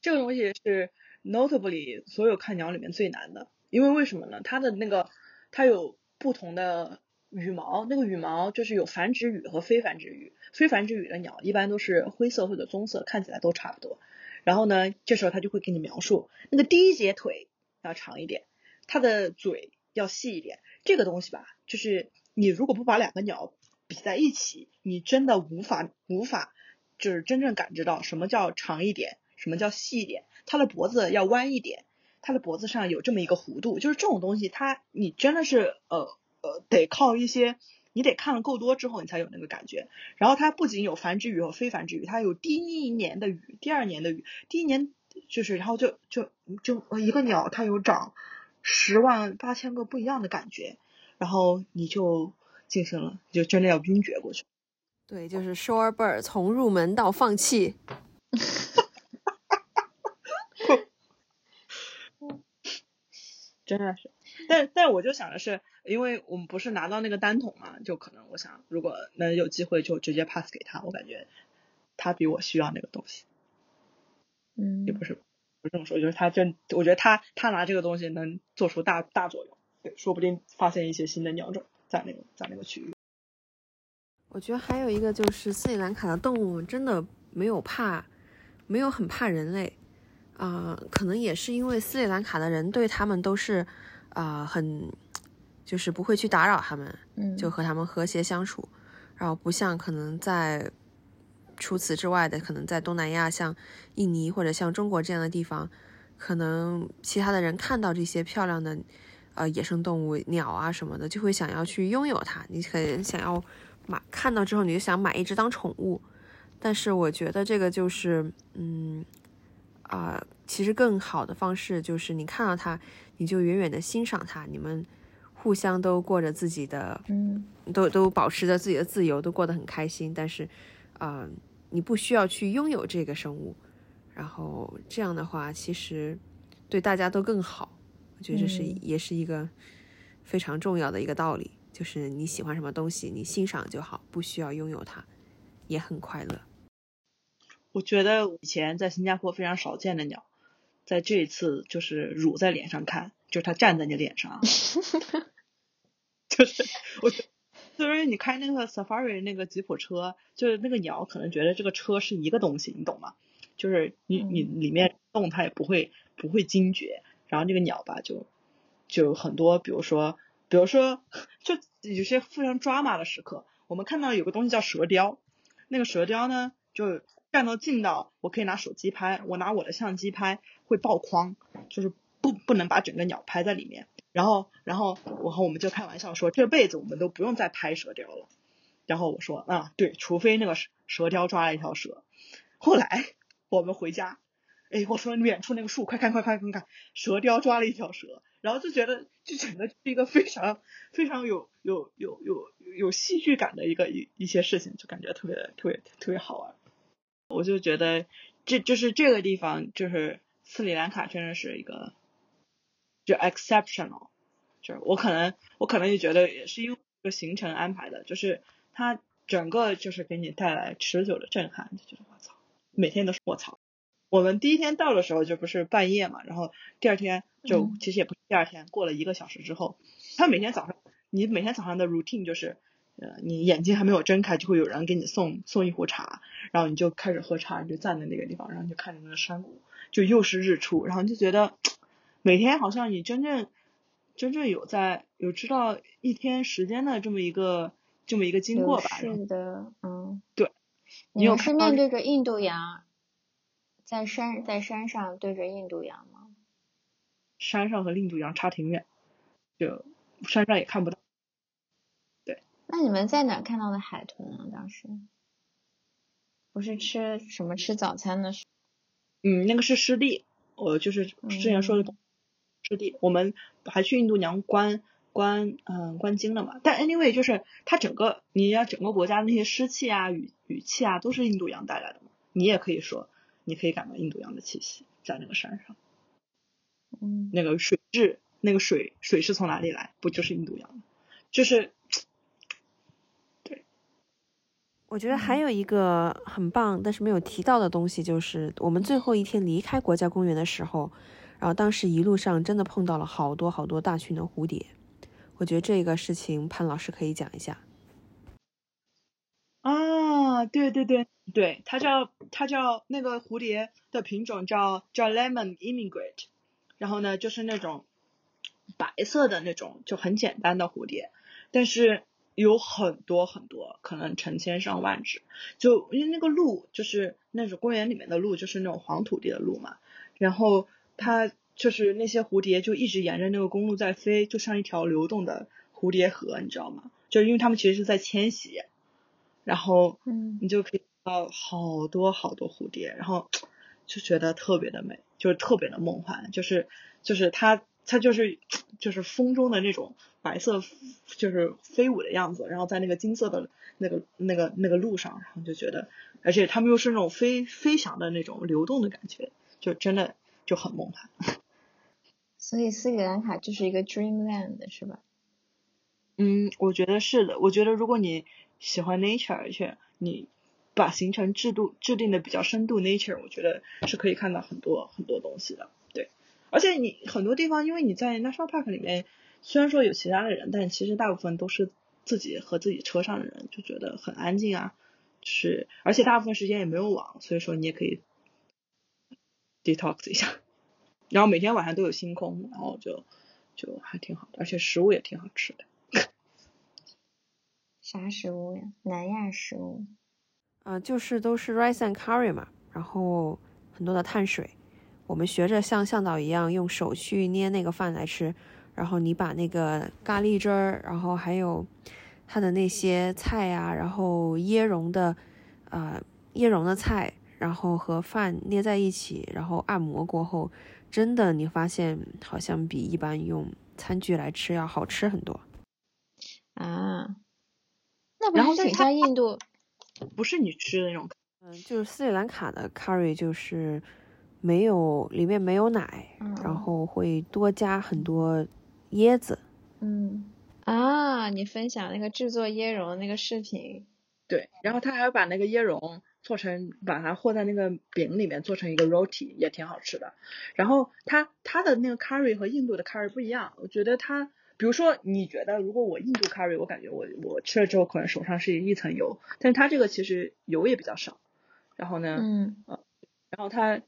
这个东西是 notably 所有看鸟里面最难的，因为为什么呢？它的那个它有不同的羽毛，那个羽毛就是有繁殖羽和非繁殖羽。非繁殖羽的鸟一般都是灰色或者棕色，看起来都差不多。然后呢，这时候它就会给你描述，那个第一节腿要长一点，它的嘴要细一点。这个东西吧，就是你如果不把两个鸟比在一起，你真的无法无法就是真正感知到什么叫长一点。什么叫细一点？它的脖子要弯一点，它的脖子上有这么一个弧度，就是这种东西，它你真的是呃呃得靠一些，你得看了够多之后，你才有那个感觉。然后它不仅有繁殖羽和非繁殖羽，它有第一年的羽，第二年的羽，第一年就是然后就就就一个鸟它有长十万八千个不一样的感觉，然后你就晋升了，就真的要晕厥过去。对，就是 shorebird 从入门到放弃。真的是，但但我就想的是，因为我们不是拿到那个单筒嘛，就可能我想，如果能有机会就直接 pass 给他，我感觉他比我需要那个东西。嗯，也不是不是这么说，就是他真，我觉得他他拿这个东西能做出大大作用，对，说不定发现一些新的鸟种在那个在那个区域。我觉得还有一个就是斯里兰卡的动物真的没有怕，没有很怕人类，啊、可能也是因为斯里兰卡的人对他们都是，啊、很，就是不会去打扰他们，嗯，就和他们和谐相处，然后不像可能在除此之外的，可能在东南亚像印尼或者像中国这样的地方，可能其他的人看到这些漂亮的呃野生动物鸟啊什么的，就会想要去拥有它，你可能想要买，看到之后你就想买一只当宠物，但是我觉得这个就是嗯啊、其实更好的方式就是你看到它，你就远远的欣赏它，你们互相都过着自己的嗯都都保持着自己的自由，都过得很开心。但是，呃，你不需要去拥有这个生物，然后这样的话，其实对大家都更好。我觉得这是、嗯也是一个非常重要的一个道理，就是你喜欢什么东西，你欣赏就好，不需要拥有它，也很快乐。我觉得以前在新加坡非常少见的鸟，在这一次就是乳在脸上看，就是它站在你脸上，就是我觉得，就是你开那个 safari 那个吉普车，就是那个鸟可能觉得这个车是一个东西，你懂吗？就是你你里面动它也不会不会惊觉，然后那个鸟吧就就很多，比如说比如说就有些非常抓马的时刻，我们看到有个东西叫蛇雕，那个蛇雕呢就站到近到我可以拿手机拍，我拿我的相机拍会爆框，就是不不能把整个鸟拍在里面。然后然后我和我们就开玩笑说，这辈子我们都不用再拍蛇雕了。然后我说啊，对，除非那个蛇蛇雕抓了一条蛇。后来我们回家，哎，我说远处那个树，快看快看快看，蛇雕抓了一条蛇。然后就觉得这整个是一个非常非常有有有有有戏剧感的一个一一些事情，就感觉特别特别特别好玩。我就觉得这就是这个地方，就是斯里兰卡真的是一个就 exceptional，就是我可能我可能就觉得也是因为这个行程安排的，就是它整个就是给你带来持久的震撼，就觉得我操，每天都是我操。我们第一天到的时候就不是半夜嘛，然后第二天就嗯。其实也不是第二天，过了一个小时之后，他每天早上你每天早上的 routine 就是，呃，你眼睛还没有睁开，就会有人给你送送一壶茶，然后你就开始喝茶，你就站在那个地方，然后你就看着那个山谷，就又是日出，然后你就觉得每天好像你真正真正有在有知道一天时间的这么一个这么一个经过吧，是的，嗯，对，你是有看到面对着印度洋，在山在山上对着印度洋吗？山上和印度洋差挺远，就山上也看不到。对那你们在哪儿看到的海豚啊？当时不是吃什么吃早餐的时嗯，那个是湿地，我就是之前说的湿地，我们还去印度洋观观嗯观鲸了嘛。但 anyway 就是它整个你要整个国家那些湿气啊、雨雨气啊，都是印度洋带来的嘛。你也可以说，你可以感到印度洋的气息在那个山上，嗯，那个水质，那个水水是从哪里来？不就是印度洋吗？就是对我觉得还有一个很棒，但是没有提到的东西，就是我们最后一天离开国家公园的时候，然后当时一路上真的碰到了好多好多大群的蝴蝶。我觉得这个事情潘老师可以讲一下。啊，对对对对，它叫它叫那个蝴蝶的品种叫叫 lemon immigrant，然后呢就是那种白色的那种就很简单的蝴蝶，但是有很多很多，可能成千上万只，就因为那个路就是那种公园里面的路就是那种黄土地的路嘛，然后它就是那些蝴蝶就一直沿着那个公路在飞，就像一条流动的蝴蝶河，你知道吗？就是因为它们其实是在迁徙。然后嗯你就可以看到好多好多蝴蝶，然后就觉得特别的美，就是特别的梦幻，就是就是它它就是就是风中的那种白色就是飞舞的样子，然后在那个金色的那个那个那个路上，然后就觉得，而且它们又是那种飞飞翔的那种流动的感觉，就真的就很梦幻。所以斯里兰卡就是一个 dreamland 是吧？嗯，我觉得是的。我觉得如果你喜欢 nature，而且你把行程制度制定的比较深度 nature，我觉得是可以看到很多很多东西的。对，而且你很多地方，因为你在 national park 里面，虽然说有其他的人，但其实大部分都是自己和自己车上的人就觉得很安静啊，是而且大部分时间也没有网，所以说你也可以 detox 一下，然后每天晚上都有星空，然后就就还挺好的，而且食物也挺好吃的。啥食物呀？南亚食物。啊，就是都是 rice and curry 嘛，然后很多的碳水。我们学着像向导一样用手去捏那个饭来吃，然后你把那个咖喱汁儿，然后还有它的那些菜呀，然后椰蓉的，呃，椰蓉的菜，然后和饭捏在一起，然后按摩过后，真的你发现好像比一般用餐具来吃要好吃很多。啊，那不还挺像印度？不是你吃的那种，嗯，就是斯里兰卡的 curry 就是没有里面没有奶，然后会多加很多椰子。嗯啊，你分享那个制作椰蓉的那个视频，对，然后他还要把那个椰蓉做成，把它和在那个饼里面做成一个 roti，也挺好吃的。然后他他的那个 curry 和印度的 curry 不一样，我觉得他。比如说，你觉得如果我印度 curry，我感觉我我吃了之后可能手上是一层油，但是它这个其实油也比较少。然后呢，嗯，呃，然后它呃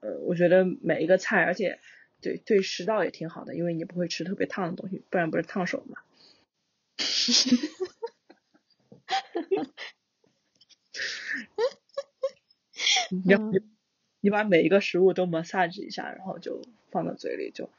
呃，我觉得每一个菜，而且对对食道也挺好的，因为你不会吃特别烫的东西，不然不是烫手嘛。你你把每一个食物都 massage 一下，然后就放到嘴里，就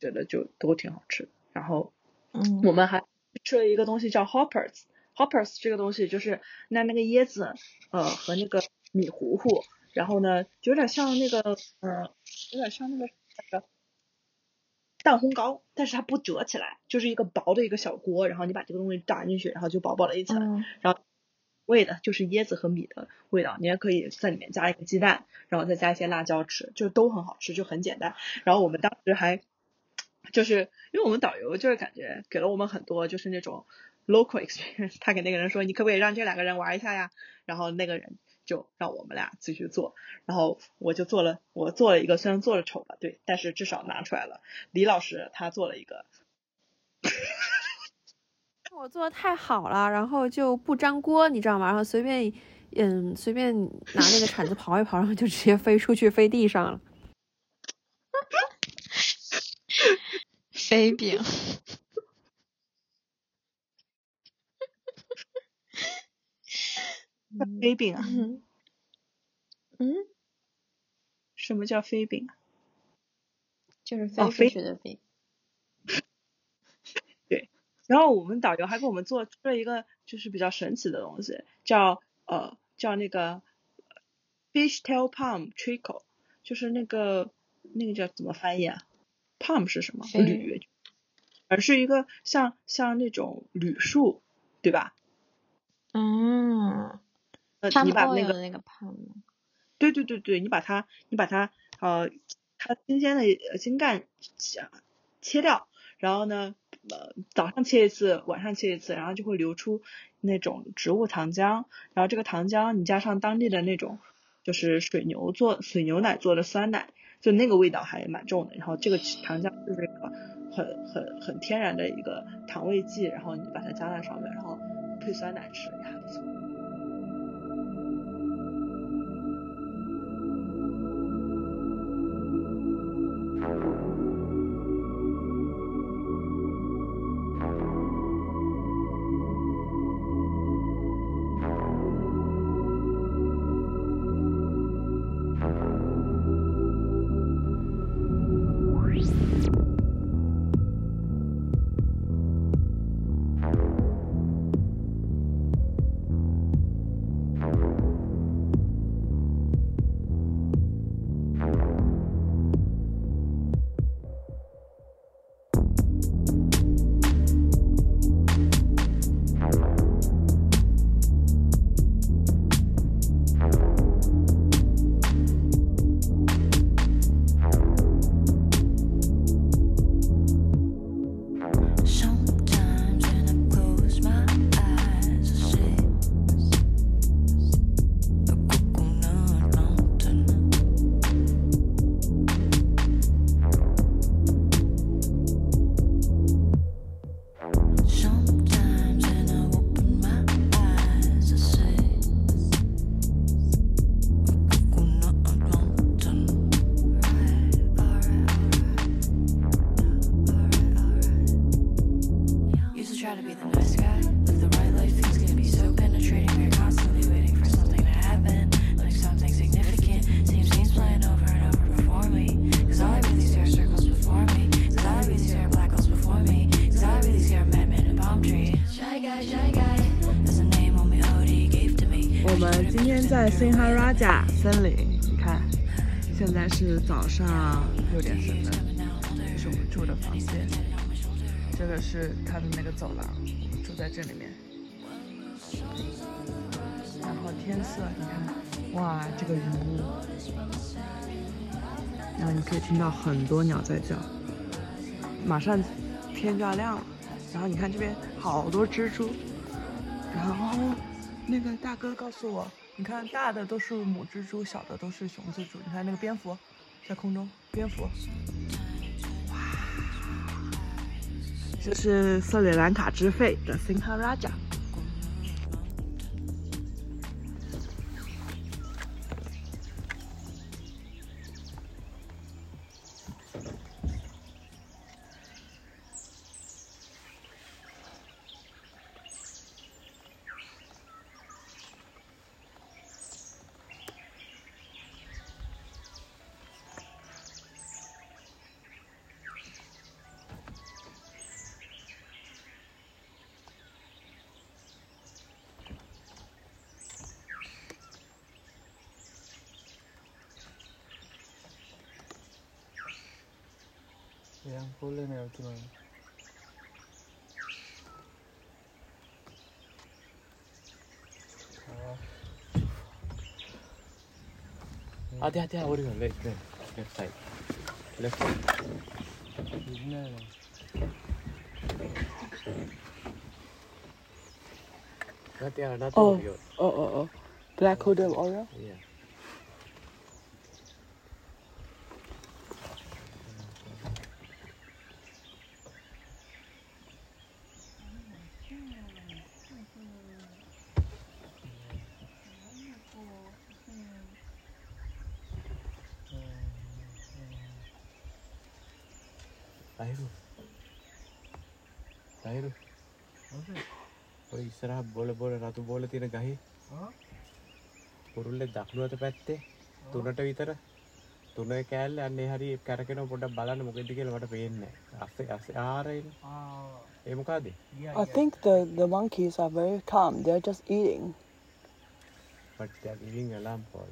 觉得就都挺好吃。然后，嗯，我们还吃了一个东西叫 hoppers，hoppers 这个东西就是那那个椰子，呃，和那个米糊糊，然后呢，就有点像那个，呃，有点像那个那个蛋烘糕，但是它不折起来，就是一个薄的一个小锅，然后你把这个东西打进去，然后就薄薄的一层，然后味的就是椰子和米的味道，你也可以在里面加一个鸡蛋，然后再加一些辣椒吃，就都很好吃，就很简单。然后我们当时还。就是因为我们导游就是感觉给了我们很多就是那种 local experience，他给那个人说你可不可以让这两个人玩一下呀？然后那个人就让我们俩继续做，然后我就做了，我做了一个，虽然做的丑吧，对，但是至少拿出来了。李老师他做了一个，我做的太好了，然后就不粘锅，你知道吗？然后随便嗯随便拿那个铲子刨一刨，然后就直接飞出去飞地上了。飞饼，飞饼啊？嗯，什么叫飞饼啊？就是飞出去的饼。对，然后我们导游还给我们做出了一个就是比较神奇的东西，叫呃叫那个 fish tail palm trickle，就是那个那个叫怎么翻译啊？palm 是什么？铝，而是一个像像那种铝树，对吧？嗯，呃，你把那个那个 palm，对对对对，你把它你把它呃它新鲜的茎干切切掉，然后呢呃早上切一次，晚上切一次，然后就会流出那种植物糖浆，然后这个糖浆你加上当地的那种就是水牛做水牛奶做的酸奶。就那个味道还蛮重的，然后这个糖浆就是一个很很很天然的一个糖味剂，然后你把它加在上面，然后配酸奶吃也还不错。我们今天在 Sinharaja 森林，你看，现在是早上六点十分，这是我们住的房间，这个是它的那个走廊，我们住在这里面。然后天色，你看，哇，这个云雾，然后你可以听到很多鸟在叫，马上天就要亮了。然后你看这边好多蜘蛛，然后那个大哥告诉我，你看大的都是母蜘蛛，小的都是雄蜘蛛。你看那个蝙蝠在空中，蝙蝠，这是斯里兰卡之肺的 Sinharaja。Ah, there, there. Left, left side. Left side. Oh. Oh, oh, oh. Black hole of aura? Yeah. බොල බොල රතු බෝල තියෙන ගහේ කුරුල්ලෙක් දකුණු අත පැත්තේ තුනට විතර තුන කෑල්ල අන්නේ හරි කැරකෙන පොඩ්ඩක් බලන්න මොකෙද කියලා මට පේන්නේ නැහැ. අස්සේ අස්සේ ආරේන. ඒ මොකද? I think the, the monkeys are very calm. They're just eating. But they are giving alarm call.